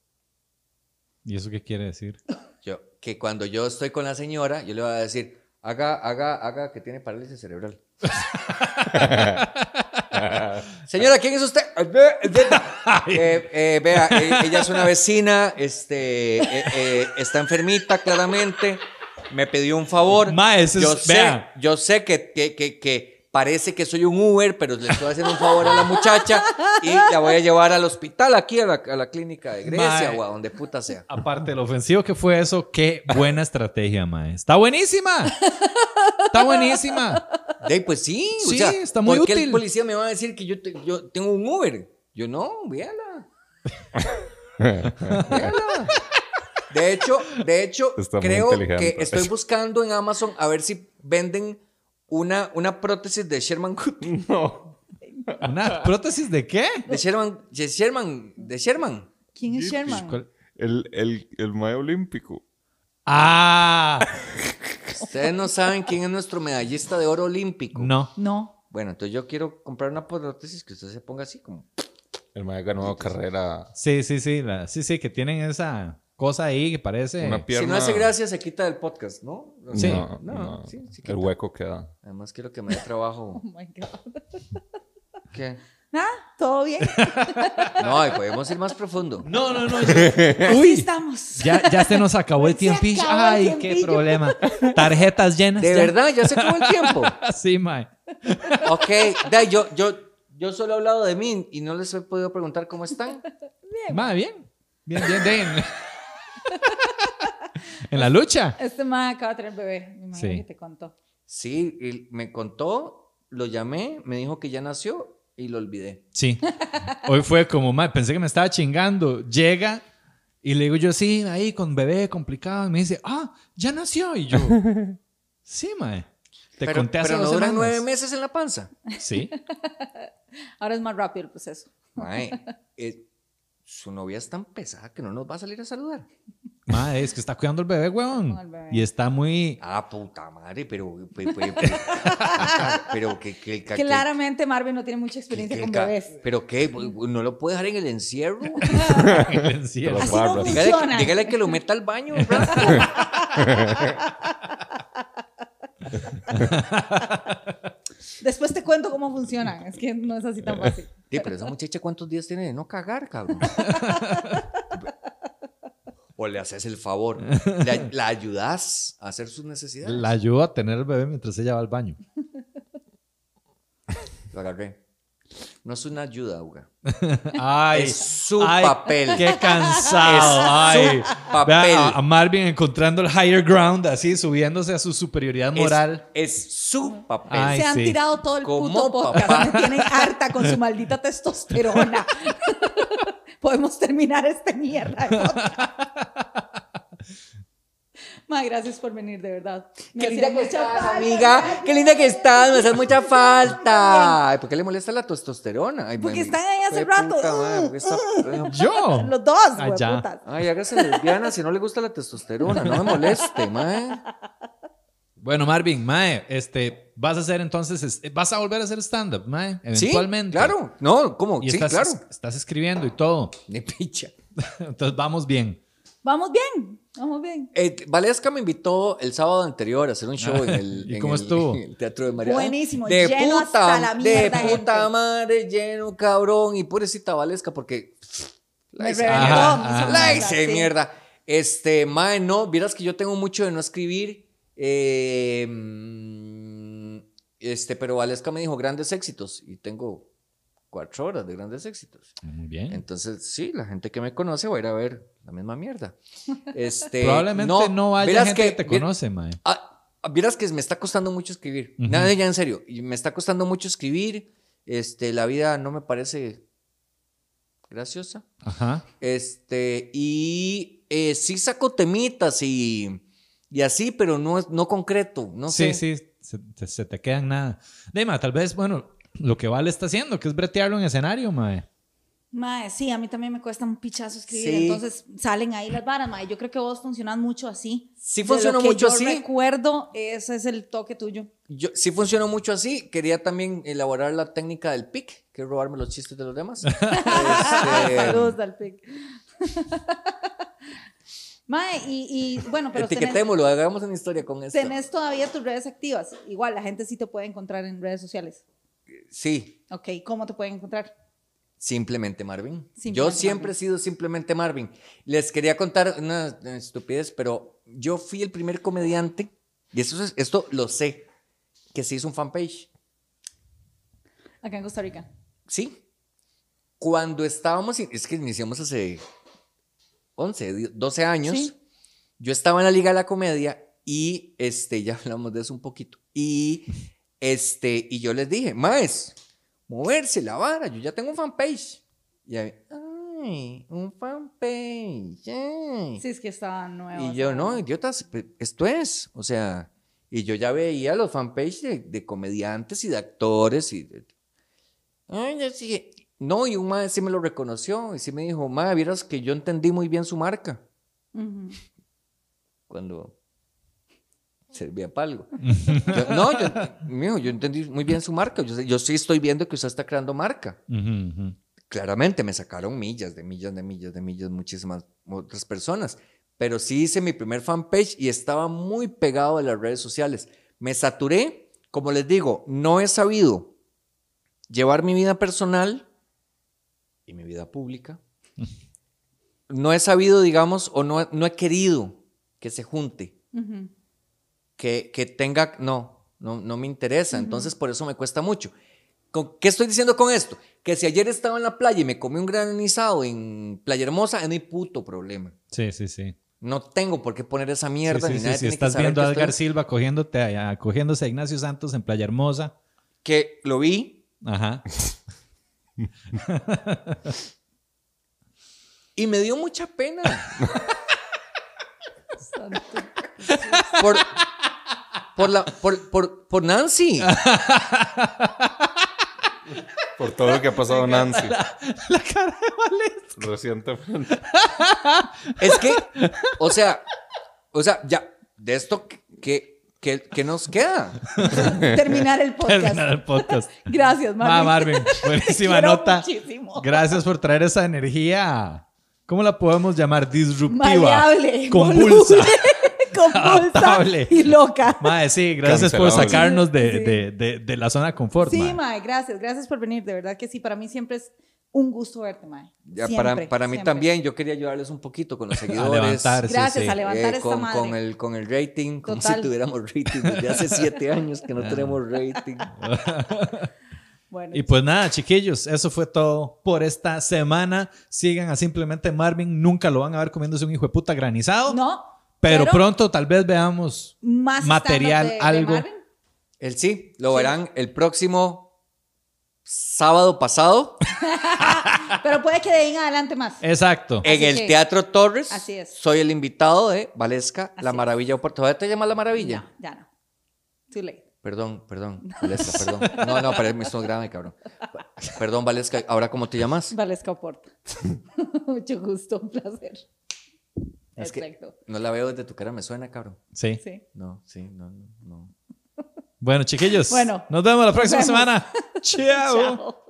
¿Y eso qué quiere decir? Yo, que cuando yo estoy con la señora, yo le voy a decir, haga, haga, haga que tiene parálisis cerebral. Señora, ¿quién es usted? Eh, eh, vea, eh, ella es una vecina, este, eh, eh, está enfermita claramente, me pidió un favor. Ma, es- yo sé, vea. yo sé que, que, que, que parece que soy un Uber, pero le estoy haciendo un favor a la muchacha y la voy a llevar al hospital, aquí a la, a la clínica de Grecia o a donde puta sea. Aparte lo ofensivo que fue eso, qué buena estrategia, mae. Está buenísima. Está buenísima. De ahí, pues sí, o Sí, sea, está muy ¿por qué útil. el policía me va a decir que yo, te- yo tengo un Uber? Yo no, véala. véala. De hecho, de hecho, Está creo que estoy buscando en Amazon a ver si venden una, una prótesis de Sherman Cut- No. ¿Una prótesis de qué? de Sherman, de Sherman, de Sherman. ¿Quién es Sherman? ¿Cuál? El, el, el mae olímpico. Ah, Ustedes no saben quién es nuestro medallista de oro olímpico. no. No. Bueno, entonces yo quiero comprar una prótesis que usted se ponga así como. El mae ganó carrera. Sí, sí, sí, la- sí, sí, que tienen esa cosa ahí que parece. Una pierna. Si no hace gracia, se quita del podcast, ¿no? Sí. No, no, no. sí, sí el hueco queda. Además quiero que me dé trabajo. Oh my God. ¿Qué? Ah, ¿todo bien? No, y podemos ir más profundo. No, no, no. Uy, estamos. ya, ya se nos acabó el tiempo. el Ay, qué problema. Tarjetas llenas. De ya. verdad, ya se acabó el tiempo. Sí, mae. Ok, da, yo, yo, yo solo he hablado de mí y no les he podido preguntar cómo están. Mae, bien. Bien, bien, bien. en la lucha. Este man acaba de tener bebé. Me imagino Sí. que te contó. Sí, y me contó, lo llamé, me dijo que ya nació y lo olvidé. Sí. Hoy fue como, mae, pensé que me estaba chingando. Llega y le digo yo, sí, ahí con bebé complicado. Y me dice, ah, ya nació. Y yo, sí, mae. Te pero conté hace pero no duran nueve meses en la panza. Sí. Ahora es más rápido el proceso. Mae, eh, su novia es tan pesada que no nos va a salir a saludar. Mae, es que está cuidando el bebé, huevón. El bebé. Y está muy... Ah, puta madre, pero. Pero, pero, pero, pero que, que, que- Claramente Marvin no tiene mucha experiencia que- con bebés. Pero qué, no lo puede dejar en el encierro. en el encierro. Así no bárbaros. Dígale, funciona. que- dígale que lo meta al baño. Después te cuento cómo funcionan. Es que no es así tan fácil. Sí, pero esa muchacha, ¿cuántos días tiene de no cagar, cabrón? O le haces el favor. La, la ayudas a hacer sus necesidades. La ayudo a tener el bebé mientras ella va al baño. Lo agarré. No es una ayuda, Uga. Ay, Es su ay, papel. Qué cansado. Es su ay. papel. Vea a, a Marvin encontrando el higher ground, así subiéndose a su superioridad moral. Es, su papel. Ay, Se han sí. tirado todo el puto podcast. Me tienen harta con su maldita testosterona. Podemos terminar esta mierda. De. Ma, gracias por venir, de verdad. Me Qué linda que estás, falta. amiga. Qué linda que estás. Me hace mucha falta. Ay, ¿por qué le molesta la testosterona? Ay, Porque están ahí hace rato. puta porque está- Yo. Los dos, Ah, ya. hueputas. Ay, hágase lesbiana si no le gusta la testosterona. No me moleste, mae. Bueno, Marvin, Mae, este, vas a hacer entonces, es- vas a volver a hacer stand-up, Mae, Sí, eventualmente. claro. No, ¿cómo? Y sí, estás, claro. estás escribiendo y todo. Ni picha. Entonces vamos bien. Vamos bien, vamos bien. Eh, Valesca me invitó el sábado anterior a hacer un show en el, ¿Y en cómo el- estuvo? en el Teatro de María. Buenísimo, de lleno puta, hasta la De mierda, puta gente. madre, lleno, cabrón. Y pobrecita Valesca, porque la Me hice. La mierda, hice sí. mierda. Este, mae, no, vieras que yo tengo mucho de no escribir. eh, mm, este, pero Valesca me dijo grandes éxitos y tengo cuatro horas de grandes éxitos. Muy bien. Entonces, sí, la gente que me conoce va a ir a ver la misma mierda. Este, Probablemente no, haya vieras gente que, te vi- conoce, Mae. Ah, vieras que me está costando mucho escribir. Ujú. Nada, ya en serio. y Me está costando mucho escribir. Este, la vida no me parece graciosa. Ajá. Este, y eh, sí saco temitas y, Y así, pero no, no concreto, no sí, sé. sí, se, te- se te quedan nada. Dima, tal vez, bueno, lo que Vale está haciendo, que es bretearlo en escenario, mae. Mae, sí, a mí también me cuesta un pichazo escribir, Sí. entonces salen ahí las varas, mae. Yo creo que vos funcionas mucho así. Sí funcionó mucho yo así. recuerdo, ese es el toque tuyo. Yo, sí funcionó mucho así. Quería también elaborar la técnica del pic, que es robarme los chistes de los demás. Este, Saludos al pic. Mae, y, y, bueno, pero tenés, etiquetémoslo, hagamos una historia con esto. tenés todavía tus redes activas. Igual, la gente sí te puede encontrar en redes sociales. Sí, Ok, ¿cómo te pueden encontrar? simplemente Marvin. Simplemente yo siempre Marvin. he sido simplemente Marvin. Les quería contar una estupidez, pero yo fui el primer comediante, y esto, es- esto lo sé, que se hizo un fanpage. Acá en Costa Rica. Sí. Cuando estábamos, in- es que iniciamos hace 11, di- 12 años. Sí. Yo estaba en la Liga de la Comedia y este, ya hablamos de eso un poquito. Y este, y yo les dije, Maes, moverse la vara, yo ya tengo un fanpage. Y ahí, ay, un fanpage. ay". Sí, es que estaba nuevo. Y yo, no, idiotas, pe- esto es, o sea, y yo ya veía los fanpages de, de comediantes y de actores y de- Ay, yo sí. No, y un madre sí me lo reconoció y sí me dijo, madre, vieras que yo entendí muy bien su marca cuando servía para algo. Yo- no, yo, mijo, yo entendí muy bien su marca. Yo, sí estoy viendo que usted está creando marca. Claramente me sacaron millas, de millas, de millas, de millas, muchísimas otras personas. Pero sí hice mi primer fanpage y estaba muy pegado a las redes sociales. Me saturé, como les digo, no he sabido llevar mi vida personal y mi vida pública. No he sabido, digamos, o no, he- no he querido que se junte, Ujú. Que, que tenga, no, no, no me interesa. Entonces, por eso me cuesta mucho. ¿Con- ¿Qué estoy diciendo con esto? Que si ayer estaba en la playa y me comí un granizado en Playa Hermosa, es mi puto problema. Sí, sí, sí. No tengo por qué poner esa Sí, mierda sí, ni sí, nadie Si tiene que estás viendo a estoy- Edgar Silva cogiéndote, a- cogiéndose a Ignacio Santos en Playa Hermosa. Que lo vi Ajá. y me dio mucha pena. por, por, la, por, por, por Nancy. Por todo lo que ha pasado Nancy La cara de Valesca. recientemente. Es que, o sea, o sea, ya, de esto que, que, que nos queda. Terminar el podcast. Terminar el podcast. Gracias, Marvin. Ma, Marvin, buenísima nota. muchísimo. Gracias por traer esa energía. ¿Cómo la podemos llamar? Disruptiva. Maleable, Convulsa. voluble, convulsa y loca. Mae, sí, gracias por sacarnos de, Sí. de- de- de la zona de confort. Sí, mae. Mae, gracias, gracias por venir. De verdad que sí, para mí siempre es un gusto verte, Mae. Ya, Siempre, para, para mí siempre. también, yo quería ayudarles un poquito con los A seguidores. levantar, sí, Gracias, sí. a levantar eh, esta con, madre. con el, con el rating, como Total. si tuviéramos rating. Desde hace siete años que no Ah. tenemos rating. Bueno, Y pues nada, chiquillos, eso fue todo por esta semana. Sigan a Simplemente Marvin. Nunca lo van a ver comiéndose un hijo de puta granizado. no, pero, pronto tal vez veamos más material, de- de algo. Marvin. El sí, lo Sí. verán el próximo sábado pasado Pero puede que de ahí en adelante más. Exacto. en Así el que- Teatro Torres. Así es. Soy el invitado de Valesca, Así La. Maravilla de Puerto. ¿Todavía te llamas La Maravilla? No, ya no. Too late. Perdón, perdón, Valesca, perdón. No, no, pero me estoy grave, cabrón. Perdón, Valesca, ¿ahora cómo te llamas? Valesca Oporta. Mucho gusto, un placer. Es que Perfecto. no la veo desde tu cara, me suena, cabrón. Sí. Sí. No, sí, no, no, no. Bueno, chiquillos. Bueno, nos vemos la próxima vemos. semana. Chao. Chao.